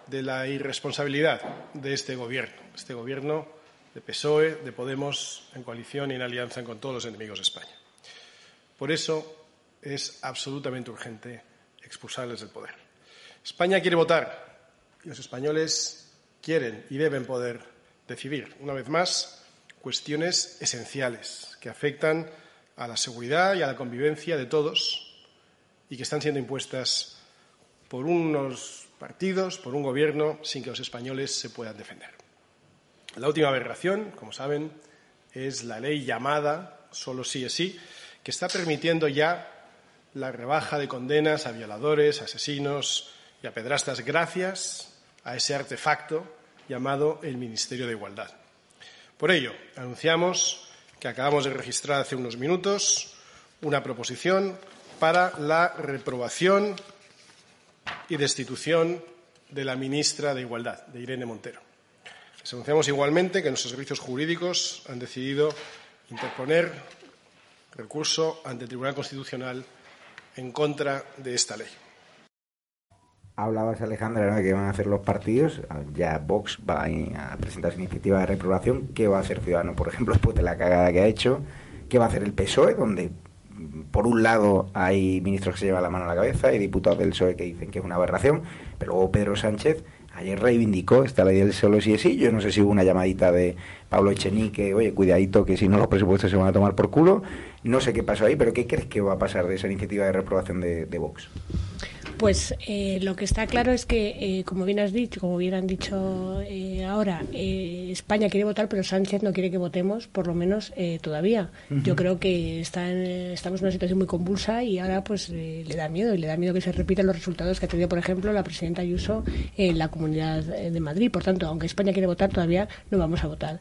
de la irresponsabilidad de este gobierno, este gobierno de PSOE, de Podemos, en coalición y en alianza con todos los enemigos de España. Por eso es absolutamente urgente expulsarles del poder. España quiere votar los españoles quieren y deben poder decidir, una vez más, cuestiones esenciales que afectan a la seguridad y a la convivencia de todos y que están siendo impuestas por unos partidos, por un gobierno, sin que los españoles se puedan defender. La última aberración, como saben, es la ley llamada solo sí es sí, que está permitiendo ya la rebaja de condenas a violadores, asesinos y a pedrastas gracias a ese artefacto llamado el Ministerio de Igualdad. Por ello, anunciamos que acabamos de registrar hace unos minutos una proposición para la reprobación y destitución de la ministra de Igualdad, de Irene Montero. Les anunciamos igualmente que nuestros servicios jurídicos han decidido interponer recurso ante el Tribunal Constitucional en contra de esta ley hablabas, Alejandra, de que van a hacer los partidos. Ya Vox va a presentar su iniciativa de reprobación. ¿Qué va a hacer Ciudadanos, por ejemplo, después de la cagada que ha hecho? ¿Qué va a hacer el PSOE, donde por un lado hay ministros que se llevan la mano a la cabeza y diputados del PSOE que dicen que es una aberración, pero luego Pedro Sánchez ayer reivindicó esta ley del solo sí es sí. Yo no sé si hubo una llamadita de Pablo Echenique, oye, cuidadito que si no los presupuestos se van a tomar por culo. No sé qué pasó ahí, pero ¿qué crees que va a pasar de esa iniciativa de reprobación de Vox? Pues eh, lo que está claro es que, eh, como bien has dicho, como bien han dicho eh, ahora, España quiere votar, pero Sánchez no quiere que votemos, por lo menos todavía. Yo creo que está estamos en una situación muy convulsa y ahora pues le da miedo, y le da miedo que se repitan los resultados que ha tenido, por ejemplo, la presidenta Ayuso en la Comunidad de Madrid. Por tanto, aunque España quiere votar, todavía no vamos a votar.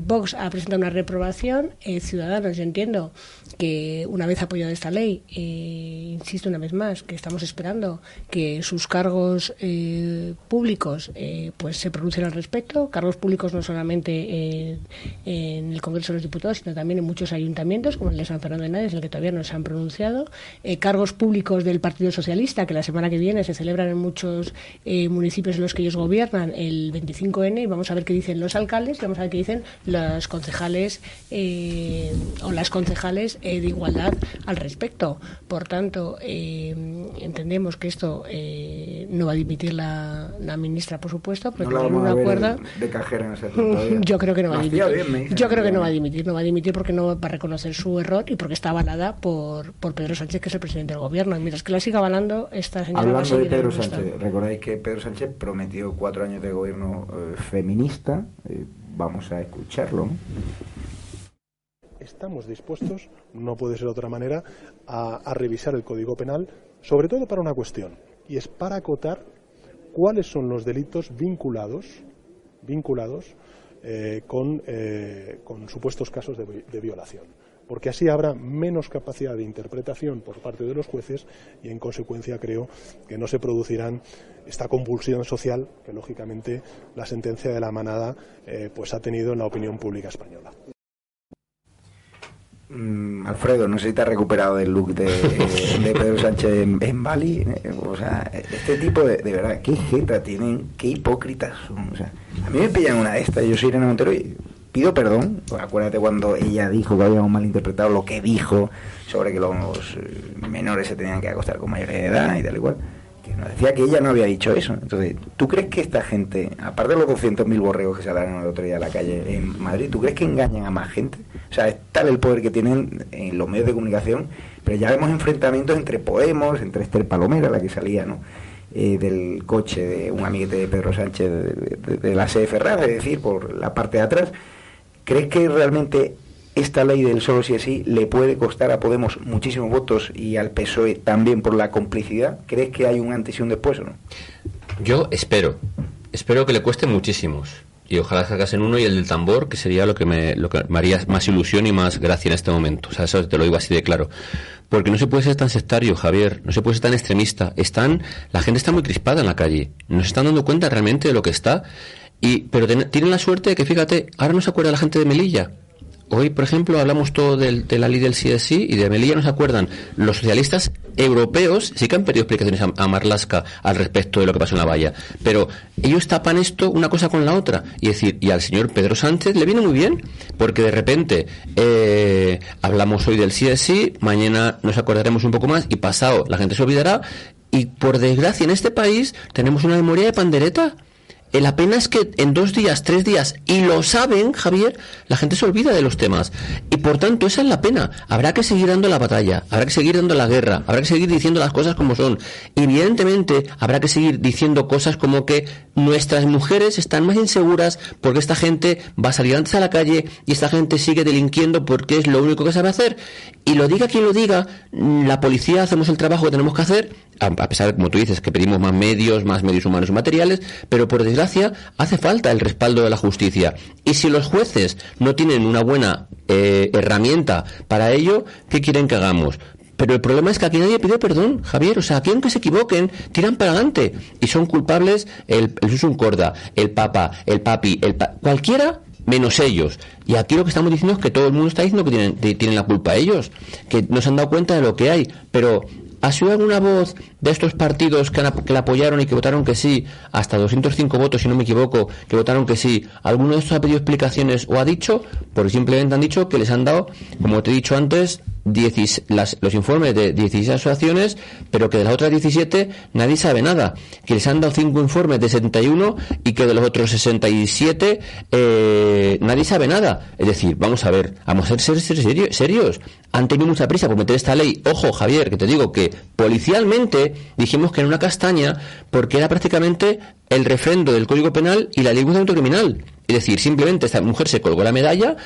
Vox ha presentado una reprobación. Ciudadanos, yo entiendo que una vez apoyado esta ley, insisto una vez más, que estamos esperando que sus cargos eh, públicos eh, pues se pronuncien al respecto, cargos públicos no solamente en el Congreso de los Diputados, sino también en muchos ayuntamientos, como el de San Fernando de Nades, en el que todavía no se han pronunciado, cargos públicos del Partido Socialista, que la semana que viene se celebran en muchos municipios en los que ellos gobiernan el 25N, y vamos a ver qué dicen los alcaldes, y vamos a ver qué dicen los concejales o las concejales de igualdad al respecto. Por tanto, eh, entendemos que esto eh, no va a dimitir la, ministra, por supuesto, pero no una cuerda. De, cajera en ese [laughs] Yo creo que no va a dimitir. Yo creo que no va a dimitir, no va a dimitir porque no va a reconocer su error y porque está avalada por, por Pedro Sánchez, que es el presidente del gobierno. Y mientras que la siga avalando, esta señora Hablando de Pedro Sánchez, recordáis que Pedro Sánchez prometió cuatro años de gobierno eh, feminista. vamos a escucharlo estamos dispuestos, no puede ser de otra manera, a, revisar el Código Penal, sobre todo para una cuestión, y es para acotar cuáles son los delitos vinculados, vinculados eh, eh, con, supuestos casos de, violación. Porque así habrá menos capacidad de interpretación por parte de los jueces y, en consecuencia, creo que no se producirán esta convulsión social que, lógicamente, la sentencia de la manada eh, pues ha tenido en la opinión pública española. Mm, Alfredo, no sé si te has recuperado del look de, Pedro Sánchez en, Bali. O sea, este tipo de, de verdad, qué jeta tienen, qué hipócritas son. O sea, a mí me pillan una de estas, yo soy Irene Montero y pido perdón. acuérdate cuando ella dijo que habíamos malinterpretado lo que dijo sobre que los menores se tenían que acostar con mayoría de edad y tal igual que nos decía que ella no había dicho eso. Entonces, ¿tú crees que esta gente, aparte de los 200.000 borregos que se hablaron el otro día a la calle en Madrid, ¿tú crees que engañan a más gente? O sea, es tal el poder que tienen en los medios de comunicación, pero ya vemos enfrentamientos entre Podemos, entre Esther Palomera, la que salía, ¿no? Eh, del coche de un amiguete de Pedro Sánchez de, la sede Ferrara, es decir, por la parte de atrás. ¿Crees que realmente esta ley del solo si así le puede costar a Podemos muchísimos votos y al PSOE también por la complicidad? ¿Crees que hay un antes y un después o no? Yo espero, espero que le cueste muchísimos. Y ojalá en uno y el del tambor, que sería lo que, me, lo que me haría más ilusión y más gracia en este momento. O sea, eso te lo digo así de claro. Porque no se puede ser tan sectario, Javier, no se puede ser tan extremista. Están, la gente está muy crispada en la calle. No se están dando cuenta realmente de lo que está. Y, pero tienen la suerte de que, fíjate, ahora no se acuerda la gente de Melilla Hoy, por ejemplo, hablamos todo del, de la ley del CSI y de Melilla no se acuerdan. Los socialistas europeos sí que han pedido explicaciones a, Marlasca al respecto de lo que pasó en la valla. Pero ellos tapan esto una cosa con la otra. Y decir, y al señor Pedro Sánchez le viene muy bien, porque de repente eh, hablamos hoy del CSI, mañana nos acordaremos un poco más y pasado la gente se olvidará. Y por desgracia en este país tenemos una memoria de pandereta. La pena es que en dos días, tres días, y lo saben, Javier, la gente se olvida de los temas. Y por tanto, esa es la pena. Habrá que seguir dando la batalla, habrá que seguir dando la guerra, habrá que seguir diciendo las cosas como son. Y evidentemente, habrá que seguir diciendo cosas como que nuestras mujeres están más inseguras porque esta gente va a salir antes a la calle y esta gente sigue delinquiendo porque es lo único que sabe hacer. Y lo diga quien lo diga, la policía hacemos el trabajo que tenemos que hacer a pesar como tú dices, que pedimos más medios, más medios humanos y materiales, pero por desgracia hace falta el respaldo de la justicia. Y si los jueces no tienen una buena eh, herramienta para ello, ¿qué quieren que hagamos? Pero el problema es que aquí nadie pide perdón, Javier. O sea, aquí aunque se equivoquen, tiran para adelante. Y son culpables el, el Susun Corda, el Papa, el Papi, el cualquiera menos ellos. Y aquí lo que estamos diciendo es que todo el mundo está diciendo que tienen, tienen la culpa ellos, que no se han dado cuenta de lo que hay. Pero ¿Ha sido alguna voz de estos partidos que, que, la apoyaron y que votaron que sí, hasta 205 votos, si no me equivoco, que votaron que sí? ¿Alguno de estos ha pedido explicaciones o ha dicho? Porque simplemente han dicho que les han dado, como te he dicho antes, los informes de 16 asociaciones, pero que de las otras 17 nadie sabe nada. Que les han dado 5 informes de 61 y que de los otros 67 eh, nadie sabe nada. Es decir, vamos a ver, vamos a ser serios. Han tenido mucha prisa por meter esta ley. Ojo, Javier, que te digo que policialmente dijimos que era una castaña porque era prácticamente el refrendo del Código Penal y la ley de criminal. Es decir, simplemente esta mujer se colgó la medalla,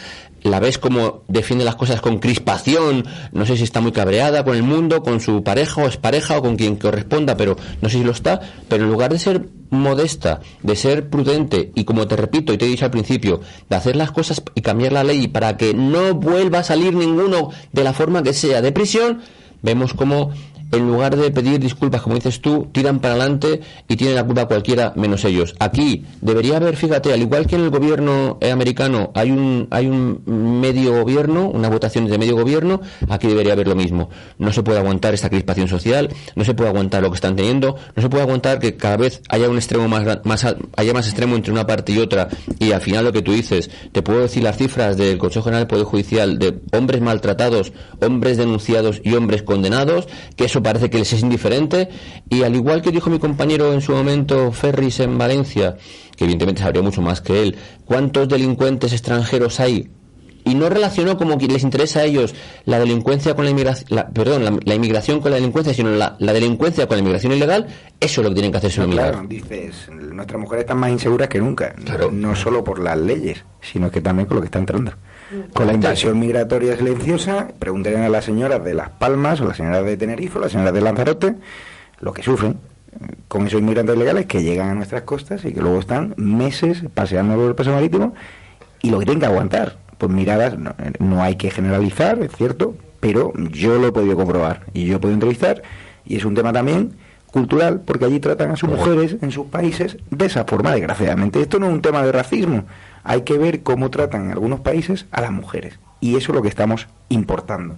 la ves como defiende las cosas con crispación, no sé si está muy cabreada con el mundo, con su pareja o es pareja o con quien corresponda, pero no sé si lo está, pero en lugar de ser modesta, de ser prudente y como te repito y te he dicho al principio, de hacer las cosas y cambiar la ley para que no vuelva a salir ninguno de la forma que sea de prisión, vemos como en lugar de pedir disculpas, como dices tú, tiran para adelante y tienen la culpa cualquiera menos ellos. Aquí debería haber, fíjate, al igual que en el gobierno eh, americano hay un, hay un medio gobierno, una votación de medio gobierno, aquí debería haber lo mismo. No se puede aguantar esta crispación social, no se puede aguantar lo que están teniendo, no se puede aguantar que cada vez haya un extremo más, más haya más extremo entre una parte y otra y al final lo que tú dices, te puedo decir las cifras del Consejo General del Poder Judicial de hombres maltratados, hombres denunciados y hombres condenados, que eso parece que les es indiferente. Y al igual que dijo mi compañero en su momento Ferris en Valencia, que evidentemente sabría mucho más que él, ¿cuántos delincuentes extranjeros hay y no relacionó como que les interesa a ellos la delincuencia con la inmigración, perdón, la, inmigración con la delincuencia, sino la, delincuencia con la inmigración ilegal, eso es lo que tienen que hacerse no, Claro, dices, nuestras mujeres están más inseguras que nunca, no solo por las leyes, sino que también con lo que está entrando. Con la invasión migratoria silenciosa, preguntarían a las señoras de Las Palmas, o las señoras de Tenerife, o las señoras de Lanzarote, lo que sufren con esos inmigrantes legales que llegan a nuestras costas y que luego están meses paseando por el paso marítimo y lo que tienen que aguantar pues miradas, no, hay que generalizar, es cierto, pero yo lo he podido comprobar y yo he podido entrevistar y es un tema también cultural porque allí tratan a sus mujeres en sus países de esa forma, desgraciadamente. Esto no es un tema de racismo, hay que ver cómo tratan en algunos países a las mujeres y eso es lo que estamos importando.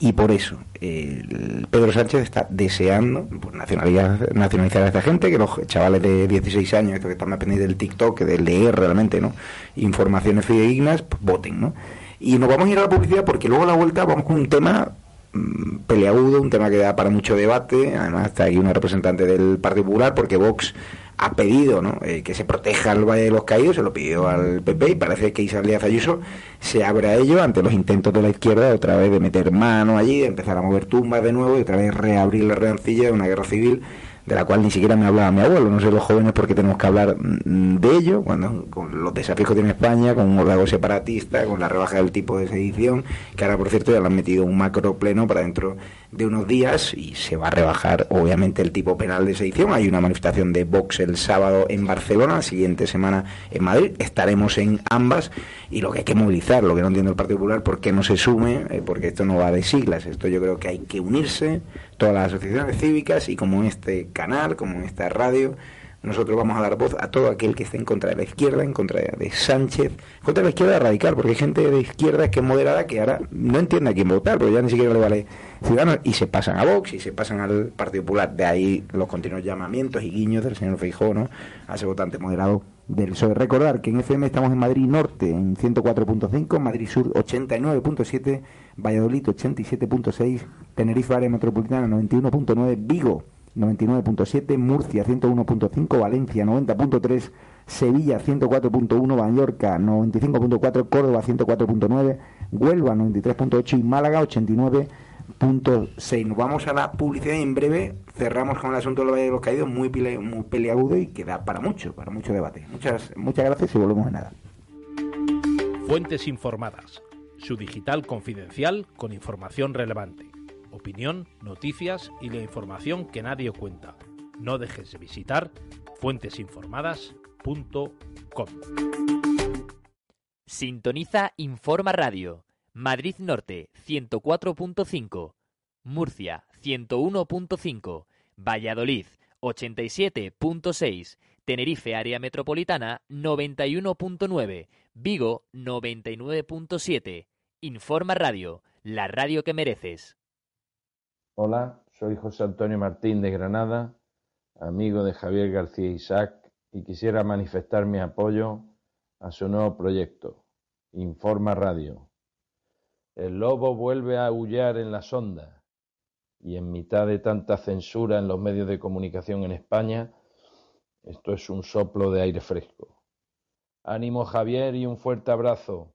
Y por eso Pedro Sánchez está deseando pues, nacionalizar, a esta gente, que los chavales de 16 años, estos que están más del TikTok, de leer realmente no informaciones fidedignas, pues, voten. ¿no? Y nos vamos a ir a la publicidad porque luego a la vuelta vamos con un tema mm, peleagudo, un tema que da para mucho debate. Además está aquí una representante del Partido Popular porque Vox ha pedido ¿no? Eh, que se proteja el Valle de los Caídos, se lo pidió al PP y parece que Isabel Díaz Ayuso se abre a ello ante los intentos de la izquierda otra vez de meter mano allí, de empezar a mover tumbas de nuevo y otra vez reabrir la reancilla de una guerra civil de la cual ni siquiera me hablaba mi abuelo. No sé los jóvenes porque tenemos que hablar mm, de ello, cuando con los desafíos que tiene España, con un órgano separatista, con la rebaja del tipo de sedición, que ahora por cierto ya lo han metido un macro pleno para dentro de unos días y se va a rebajar obviamente el tipo penal de sedición. Hay una manifestación de Vox el sábado en Barcelona, la siguiente semana en Madrid. Estaremos en ambas y lo que hay que movilizar, lo que no entiendo el Partido Popular, por qué no se sume, eh, porque esto no va de siglas, esto yo creo que hay que unirse todas las asociaciones cívicas y como en este canal, como en esta radio, nosotros vamos a dar voz a todo aquel que esté en contra de la izquierda, en contra de Sánchez, en contra de la izquierda radical, porque hay gente de izquierda que es moderada que ahora no entiende a quién votar, porque ya ni siquiera le vale Ciudadanos, y se pasan a Vox y se pasan al Partido Popular. De ahí los continuos llamamientos y guiños del señor Feijó, ¿no? A ese votante moderado del PSOE. Recordar que en FM estamos en Madrid Norte en 104.5, Madrid Sur 89.7, Valladolid 87.6, Tenerife Área Metropolitana 91.9, Vigo 99.7, Murcia 101.5, Valencia 90.3, Sevilla 104.1, Mallorca 95.4, Córdoba 104.9, Huelva 93.8 y Málaga 89.6. Nos vamos a la publicidad y en breve cerramos con el asunto de los Caídos, muy, muy peleagudo y que da para mucho, para mucho debate. Muchas, muchas gracias y volvemos a nada. Fuentes informadas. Su digital confidencial con información relevante. Opinión, noticias y la información que nadie cuenta. No dejes de visitar fuentesinformadas.com. Sintoniza Informa Radio. Madrid Norte 104.5. Murcia 101.5, Valladolid 87.6, Tenerife Área Metropolitana 91.9, Vigo 99.7. Informa Radio, la radio que mereces. Hola, soy José Antonio Martín de Granada, amigo de Javier García Isaac, y quisiera manifestar mi apoyo a su nuevo proyecto, Informa Radio. El lobo vuelve a aullar en las ondas y en mitad de tanta censura en los medios de comunicación en España, esto es un soplo de aire fresco. Ánimo Javier y un fuerte abrazo.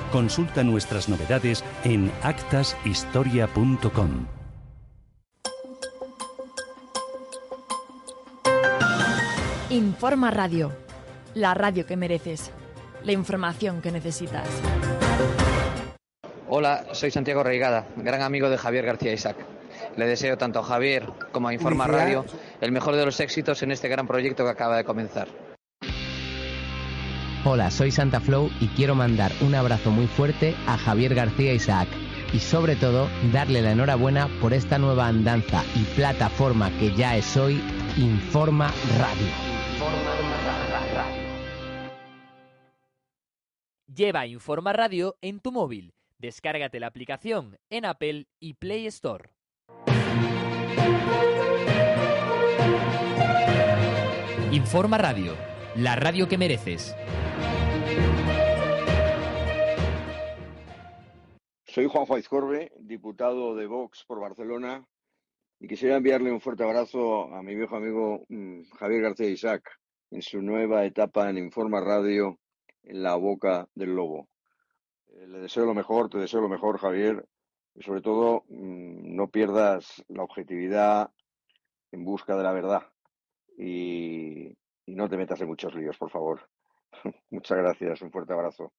Consulta nuestras novedades en actashistoria.com. Informa Radio, la radio que mereces, la información que necesitas. Hola, soy Santiago Reigada, gran amigo de Javier García Isaac. Le deseo tanto a Javier como a Informa Radio el mejor de los éxitos en este gran proyecto que acaba de comenzar. Hola, soy Santa Flow y quiero mandar un abrazo muy fuerte a Javier García Isaac y sobre todo darle la enhorabuena por esta nueva andanza y plataforma que ya es hoy Informa Radio. Lleva Informa Radio en tu móvil. Descárgate la aplicación en Apple y Play Store. Informa Radio, la radio que mereces. Soy Juan Juárez Corbe, diputado de Vox por Barcelona, y quisiera enviarle un fuerte abrazo a mi viejo amigo mm, Javier García Isaac en su nueva etapa en Informa Radio en la boca del lobo. Eh, le deseo lo mejor, te deseo lo mejor, Javier, y sobre todo mm, no pierdas la objetividad en busca de la verdad y, y no te metas en muchos líos, por favor. [laughs] Muchas gracias, un fuerte abrazo.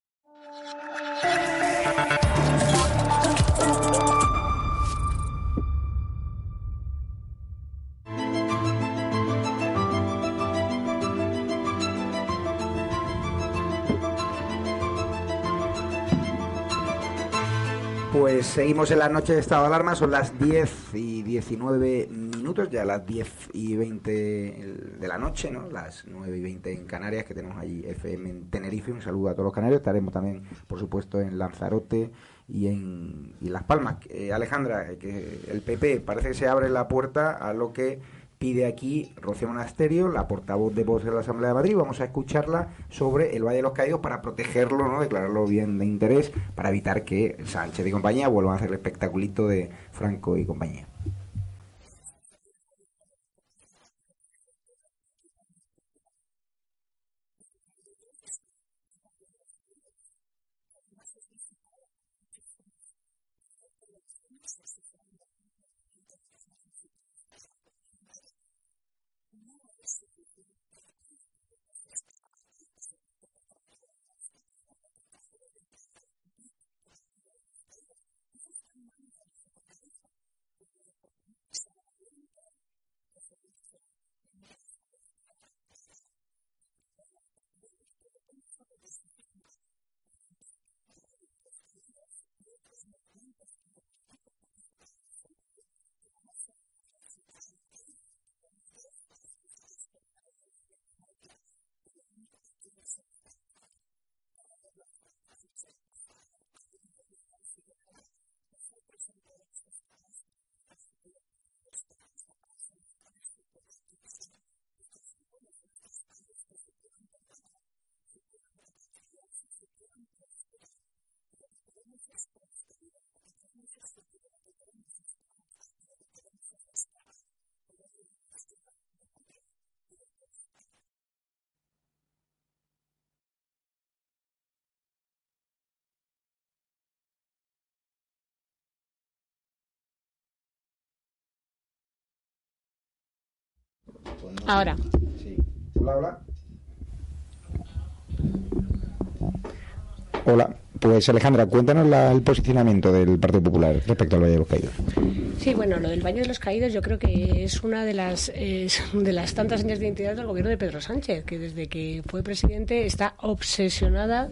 Pues seguimos en la noche de estado de alarma, son las 10 y 19 minutos, ya las 10 y 20 de la noche, ¿no? Las 9 y 20 en Canarias, que tenemos allí FM en Tenerife. Un saludo a todos los canarios. Estaremos también, por supuesto, en Lanzarote y en Las Palmas. Eh, Alejandra, eh, que el PP parece que se abre la puerta a lo que pide aquí Rocío Monasterio, la portavoz de voz de la Asamblea de Madrid. Vamos a escucharla sobre el Valle de los Caídos para protegerlo, ¿no? declararlo bien de interés, para evitar que Sánchez y compañía vuelvan a hacer el espectaculito de Franco y compañía. Ahora. Sí. Hola, hola. Hola. Pues Alejandra, cuéntanos la- el posicionamiento del Partido Popular respecto al Valle de los Caídos. Sí, bueno, lo del Valle de los Caídos yo creo que es una de las es de las tantas señas de identidad del gobierno de Pedro Sánchez, que desde que fue presidente está obsesionada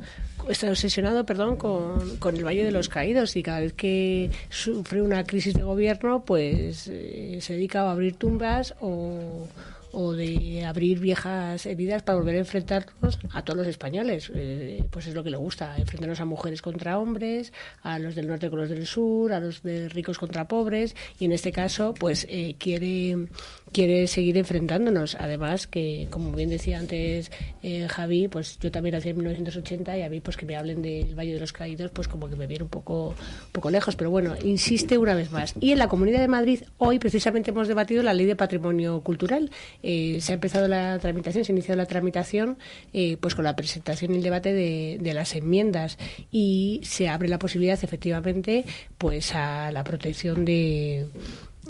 está obsesionado, perdón, con, con el Valle de los Caídos y cada vez que sufre una crisis de gobierno, pues eh, se dedica a abrir tumbas o o de abrir viejas heridas para volver a enfrentarnos a todos los españoles. Eh, pues es lo que le gusta, enfrentarnos a mujeres contra hombres, a los del norte con los del sur, a los de ricos contra pobres, y en este caso, pues eh, quiere, quiere seguir enfrentándonos. Además, que como bien decía antes eh, Javi, pues yo también nací en 1980 y a mí, pues que me hablen del Valle de los Caídos, pues como que me viene un poco, un poco lejos. Pero bueno, insiste una vez más. Y en la Comunidad de Madrid, hoy precisamente hemos debatido la ley de patrimonio cultural. Eh, se ha empezado la tramitación, se ha iniciado la tramitación eh, pues con la presentación y el debate de, de, las enmiendas y se abre la posibilidad efectivamente pues a la protección de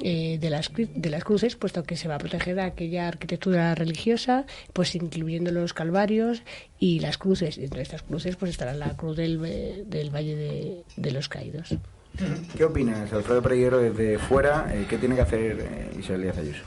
eh, de, las, de las cruces, puesto que se va a proteger aquella arquitectura religiosa, pues incluyendo los calvarios y las cruces. Entre estas cruces pues estará la cruz del, del Valle de, los Caídos. ¿Qué opinas, Alfredo Preguero, desde fuera? Eh, ¿Qué tiene que hacer eh, Isabel Díaz Ayuso?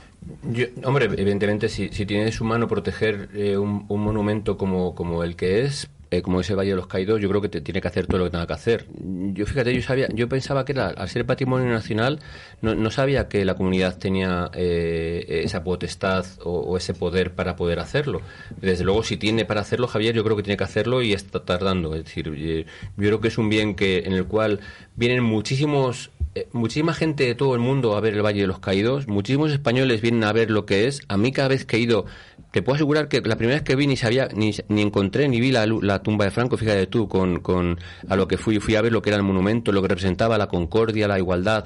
Yo, hombre, evidentemente, si, si tiene en su mano proteger un, un, monumento como, como el que es, eh, como es el Valle de los Caídos, yo creo que tiene que hacer todo lo que tenga que hacer. Yo fíjate, yo sabía, yo pensaba que era, al ser patrimonio nacional, no, sabía que la comunidad tenía eh, esa potestad o, ese poder para poder hacerlo. Desde luego, si tiene para hacerlo, Javier, yo creo que tiene que hacerlo y está tardando. Es decir, yo creo que es un bien que en el cual vienen muchísimos eh, muchísima gente de todo el mundo a ver el Valle de los Caídos, muchísimos españoles vienen a ver lo que es. A mí cada vez que he ido, te puedo asegurar que la primera vez que vi ni sabía, ni, ni encontré ni vi la, la, tumba de Franco, fíjate tú, con, con a lo que fui, fui a ver lo que era el monumento, lo que representaba la concordia, la igualdad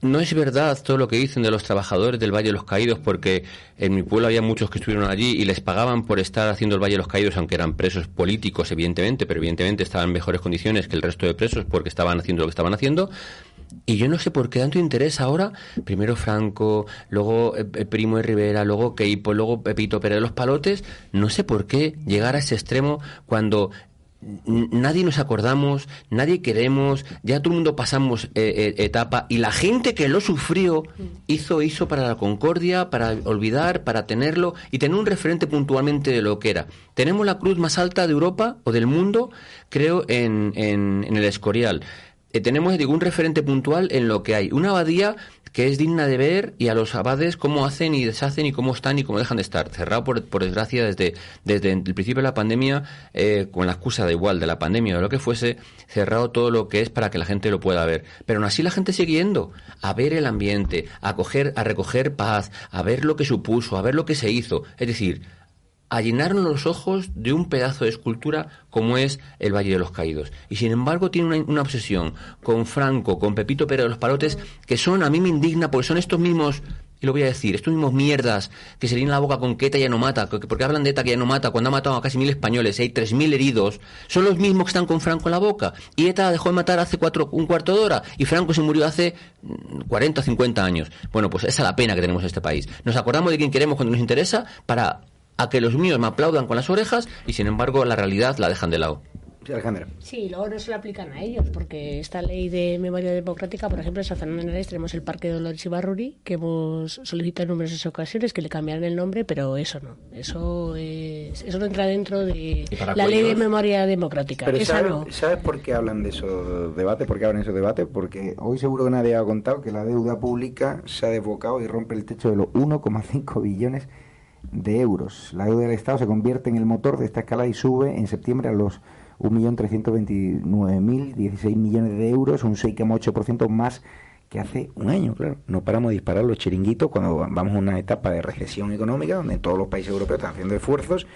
no es verdad todo lo que dicen de los trabajadores del Valle de los Caídos, porque en mi pueblo había muchos que estuvieron allí y les pagaban por estar haciendo el Valle de los Caídos, aunque eran presos políticos, evidentemente, pero evidentemente estaban en mejores condiciones que el resto de presos porque estaban haciendo lo que estaban haciendo. Y yo no sé por qué tanto interés ahora, primero Franco, luego eh, eh, Primo de Rivera, luego Keipo, luego Pepito Pérez de los Palotes, no sé por qué llegar a ese extremo cuando nadie nos acordamos, nadie queremos, ya todo el mundo pasamos eh, etapa y la gente que lo sufrió hizo, hizo para la concordia, para olvidar, para tenerlo y tener un referente puntualmente de lo que era. Tenemos la cruz más alta de Europa o del mundo, creo, en, en, en el Escorial. Eh, tenemos digo, un referente puntual en lo que hay. Una abadía que es digna de ver y a los abades cómo hacen y deshacen y cómo están y cómo dejan de estar. Cerrado, por, por desgracia, desde, desde el principio de la pandemia, eh, con la excusa de igual, de la pandemia o lo que fuese, cerrado todo lo que es para que la gente lo pueda ver. Pero aún así la gente sigue yendo a ver el ambiente, a, coger, a recoger paz, a ver lo que supuso, a ver lo que se hizo. Es decir, a llenarnos los ojos de un pedazo de escultura como es el Valle de los Caídos. Y sin embargo tiene una, obsesión con Franco, con Pepito Pérez de los Palotes, que son, a mí me indigna, porque son estos mismos, y lo voy a decir, estos mismos mierdas que se llenan la boca con que ETA ya no mata, porque hablan de ETA que ya no mata, cuando ha matado a casi mil españoles, hay tres mil heridos, son los mismos que están con Franco en la boca. Y ETA dejó de matar hace cuatro, un cuarto de hora, y Franco se murió hace 40 o 50 años. Bueno, pues esa es la pena que tenemos en este país. Nos acordamos de quien queremos cuando nos interesa para a que los míos me aplaudan con las orejas y sin embargo la realidad la dejan de lado. Sí, Alejandra. Sí, luego no se lo aplican a ellos, porque esta ley de memoria democrática, por ejemplo, en San Fernando de Henares tenemos el Parque de Dolores Barruri, que hemos solicitado en numerosas ocasiones que le cambiaran el nombre, pero eso no. Eso eso no entra dentro de la ley de memoria democrática. Pero ¿sabes, por qué hablan de esos debates? ¿Por qué hablan de esos debates? Porque hoy seguro que nadie ha contado que la deuda pública se ha desbocado y rompe el techo de los 1,5 billones de euros. La deuda del Estado se convierte en el motor de esta escala y sube en septiembre a los 1.329.016 millones de euros, un 6,8% más que hace un año, claro. No paramos de disparar los chiringuitos cuando vamos a una etapa de recesión económica donde todos los países europeos están haciendo esfuerzos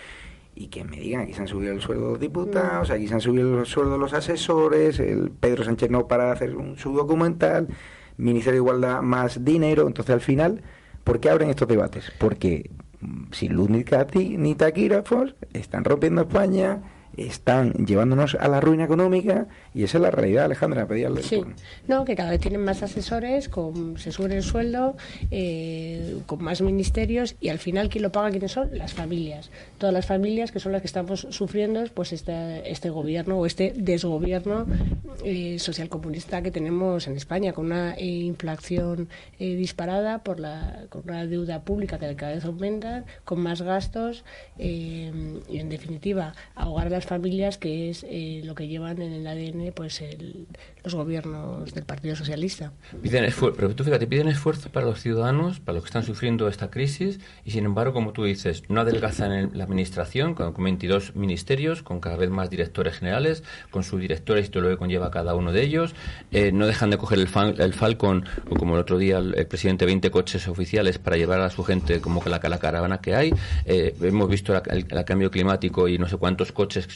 y que me digan aquí se han subido el sueldo de los diputados, aquí se han subido el sueldo de los asesores, el Pedro Sánchez no para de hacer un, su documental, Ministerio de Igualdad más dinero, entonces al final, ¿por qué abren estos debates? Porque sin luz ni, ni taquígrafos, están rompiendo España, están llevándonos a la ruina económica y esa es la realidad, Alejandra, pedíale. Sí, no, que cada vez tienen más asesores, con, se suben el sueldo, eh, con más ministerios y al final, ¿quién lo paga? ¿Quiénes son? Las familias. Todas las familias que son las que estamos sufriendo pues este, este gobierno o este desgobierno eh, social comunista que tenemos en España, con una eh, inflación disparada, por la, con una deuda pública que cada vez aumenta, con más gastos y, en definitiva, ahogar las familias, que es eh, lo que llevan en el ADN pues el, los gobiernos del Partido Socialista. Piden esfuerzo, pero tú fíjate, piden esfuerzo para los ciudadanos, para los que están sufriendo esta crisis, y sin embargo, como tú dices, no adelgazan en la administración, con, 22 ministerios, con cada vez más directores generales, con subdirectores y todo lo que conlleva cada uno de ellos, eh, no dejan de coger el, el Falcon, o como el otro día el, presidente, 20 coches oficiales para llevar a su gente como que la, la caravana que hay, eh, hemos visto el, cambio climático y no sé cuántos coches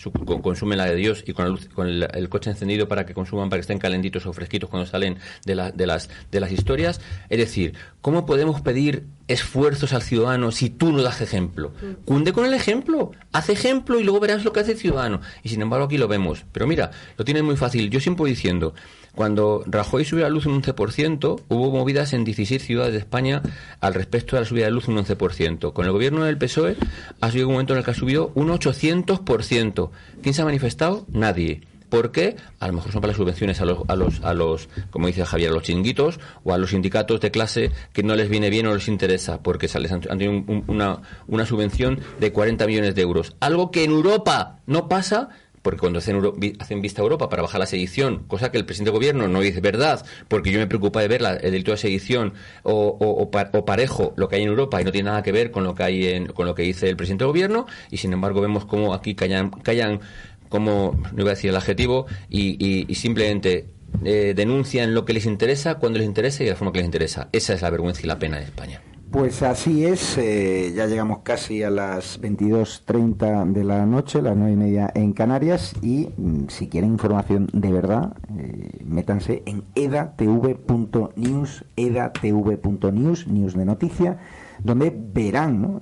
consumen la de Dios y con, la luz, con el, el coche encendido para que consuman, para que estén calentitos o fresquitos cuando salen de, la- de, las, de las historias. Es decir, ¿cómo podemos pedir esfuerzos al ciudadano si tú no das ejemplo? Cunde con el ejemplo, haz ejemplo y luego verás lo que hace el ciudadano. Y sin embargo aquí lo vemos. Pero mira, lo tienen muy fácil. Yo siempre voy diciendo, cuando Rajoy subió la luz un 11%, hubo movidas en 16 ciudades de España al respecto de la subida de luz un 11%. Con el gobierno del PSOE ha subido un momento en el que ha subido un 800%. ¿Quién se ha manifestado? Nadie. ¿Por qué? A lo mejor son para las subvenciones a los, a los, a los, como dice Javier, a los chinguitos o a los sindicatos de clase que no les viene bien o les interesa, porque se les han, tenido un- una, una subvención de 40 millones de euros. Algo que en Europa no pasa, porque cuando hacen, hacen vista a Europa para bajar la sedición, cosa que el presidente de gobierno no dice verdad, porque yo me preocupa de ver la- el delito de sedición o, o- o pa- o parejo lo que hay en Europa y no tiene nada que ver con lo que hay en, con lo que dice el presidente de gobierno, y sin embargo vemos cómo aquí callan, callan como, no iba a decir el adjetivo, y simplemente eh, denuncian lo que les interesa, cuando les interesa y de la forma que les interesa. Esa es la vergüenza y la pena de España. Pues así es, eh, ya llegamos casi a las 22.30 de la noche, las 9 y media en Canarias, y mm, si quieren información de verdad, eh, métanse en edatv.news, edatv.news, news de noticia, donde verán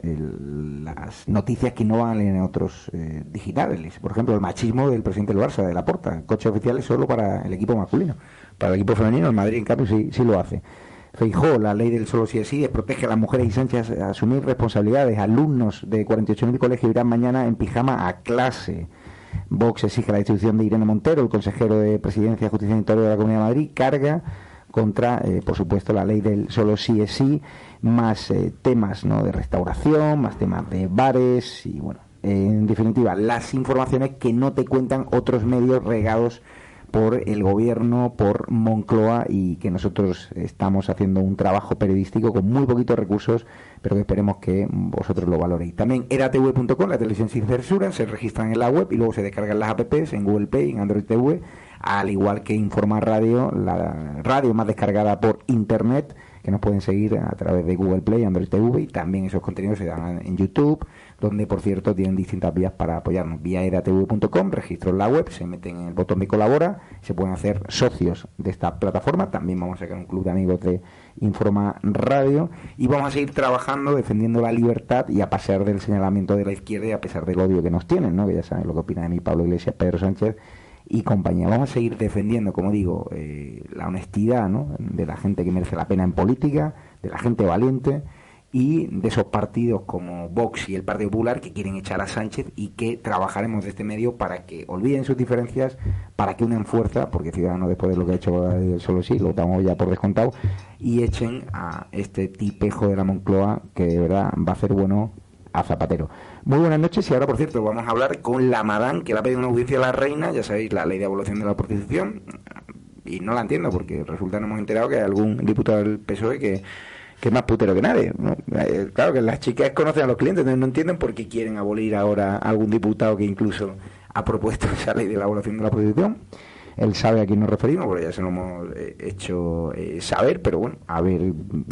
las noticias que no van en otros eh, digitales. Por ejemplo, el machismo del presidente del Barça, de la Porta, coche oficial es solo para el equipo masculino, para el equipo femenino, el Madrid en cambio sí, sí lo hace. Feijó, la ley del solo es sí, protege a las mujeres y Sánchez a asumir responsabilidades. Alumnos de 48.000 colegios irán mañana en pijama a clase. Vox exige la destitución de Irene Montero, el consejero de Presidencia, Justicia y Interior de la Comunidad de Madrid, carga contra, eh, por supuesto, la ley del solo sí es sí, más eh, temas ¿no? de restauración, más temas de bares y, bueno, en definitiva, las informaciones que no te cuentan otros medios regados por el gobierno, por Moncloa y que nosotros estamos haciendo un trabajo periodístico con muy poquitos recursos, pero que esperemos que vosotros lo valoréis. También eratv.com, la televisión sin censura, se registran en la web y luego se descargan las apps en Google Play, en Android TV, al igual que Informa Radio, la radio más descargada por Internet, que nos pueden seguir a través de Google Play, Android TV y también esos contenidos se dan en YouTube, donde por cierto tienen distintas vías para apoyarnos. Vía edatv.com, registro en la web, se meten en el botón de colabora, se pueden hacer socios de esta plataforma, también vamos a sacar un club de amigos de Informa Radio y vamos a seguir trabajando defendiendo la libertad y a pesar del señalamiento de la izquierda y a pesar del odio que nos tienen, ¿no? que ya saben lo que opina de mí Pablo Iglesias, Pedro Sánchez y compañía. Vamos a seguir defendiendo, como digo, eh, la honestidad ¿no? de la gente que merece la pena en política, de la gente valiente y de esos partidos como Vox y el Partido Popular que quieren echar a Sánchez y que trabajaremos de este medio para que olviden sus diferencias, para que unen fuerza, porque Ciudadanos después de lo que ha hecho solo sí, lo damos ya por descontado, y echen a este tipejo de la Moncloa que de verdad va a hacer bueno a Zapatero. Muy buenas noches y ahora, por cierto, vamos a hablar con la Madame que le ha pedido una audiencia a la reina, ya sabéis, la ley de evaluación de la prostitución, y no la entiendo porque resulta que nos hemos enterado que hay algún diputado del PSOE que, que es más putero que nadie. ¿no? Eh, Claro que las chicas conocen a los clientes, entonces no entienden por qué quieren abolir ahora a algún diputado que incluso ha propuesto [laughs] esa ley de la evaluación de la prostitución. Él sabe a quién nos referimos, porque ya se lo hemos eh, hecho eh, saber, pero bueno, a ver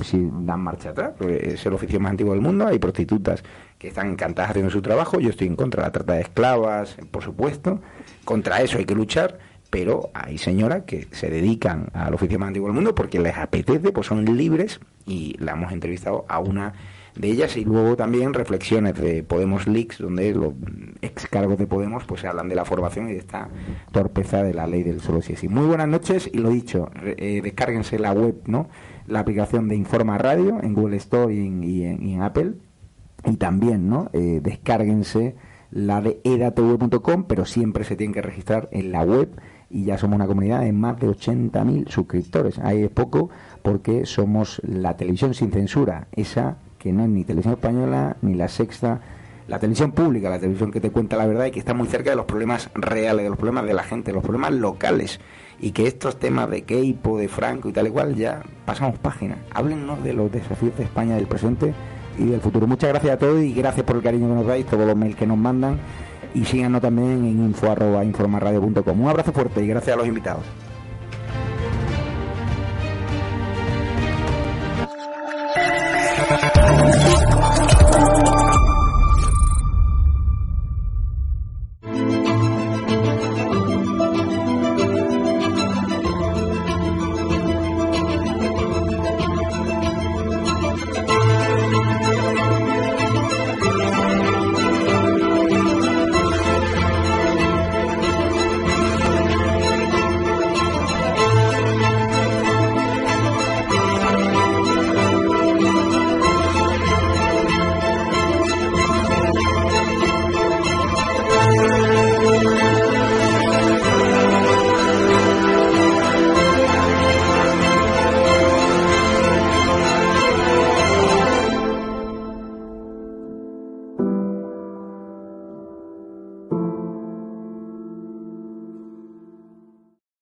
si dan marcha atrás, porque es el oficio más antiguo del mundo, hay prostitutas que están encantadas haciendo su trabajo, yo estoy en contra de la trata de esclavas, por supuesto, contra eso hay que luchar, pero hay señoras que se dedican al oficio más antiguo del mundo porque les apetece, pues son libres y la hemos entrevistado a una de ellas y luego también reflexiones de Podemos Leaks donde los ex cargos de Podemos pues hablan de la formación y de esta torpeza de la ley del solo es sí. Muy buenas noches y lo dicho, eh, descárguense la web, ¿no? La aplicación de Informa Radio en Google Store y en Apple y también, ¿no? Eh, descárguense la de edatv.com, pero siempre se tienen que registrar en la web y ya somos una comunidad de más de 80.000 suscriptores. Ahí es poco porque somos la televisión sin censura, esa que no es ni televisión española ni la sexta, la televisión pública, la televisión que te cuenta la verdad y que está muy cerca de los problemas reales, de los problemas de la gente, los problemas locales y que estos temas de Keipo, de Franco y tal y cual ya pasamos página. Háblennos de los desafíos de España del presente y del futuro. Muchas gracias a todos y gracias por el cariño que nos dais, todos los mails que nos mandan y síganos también en info arroba informaradio.com. Un abrazo fuerte y gracias a los invitados.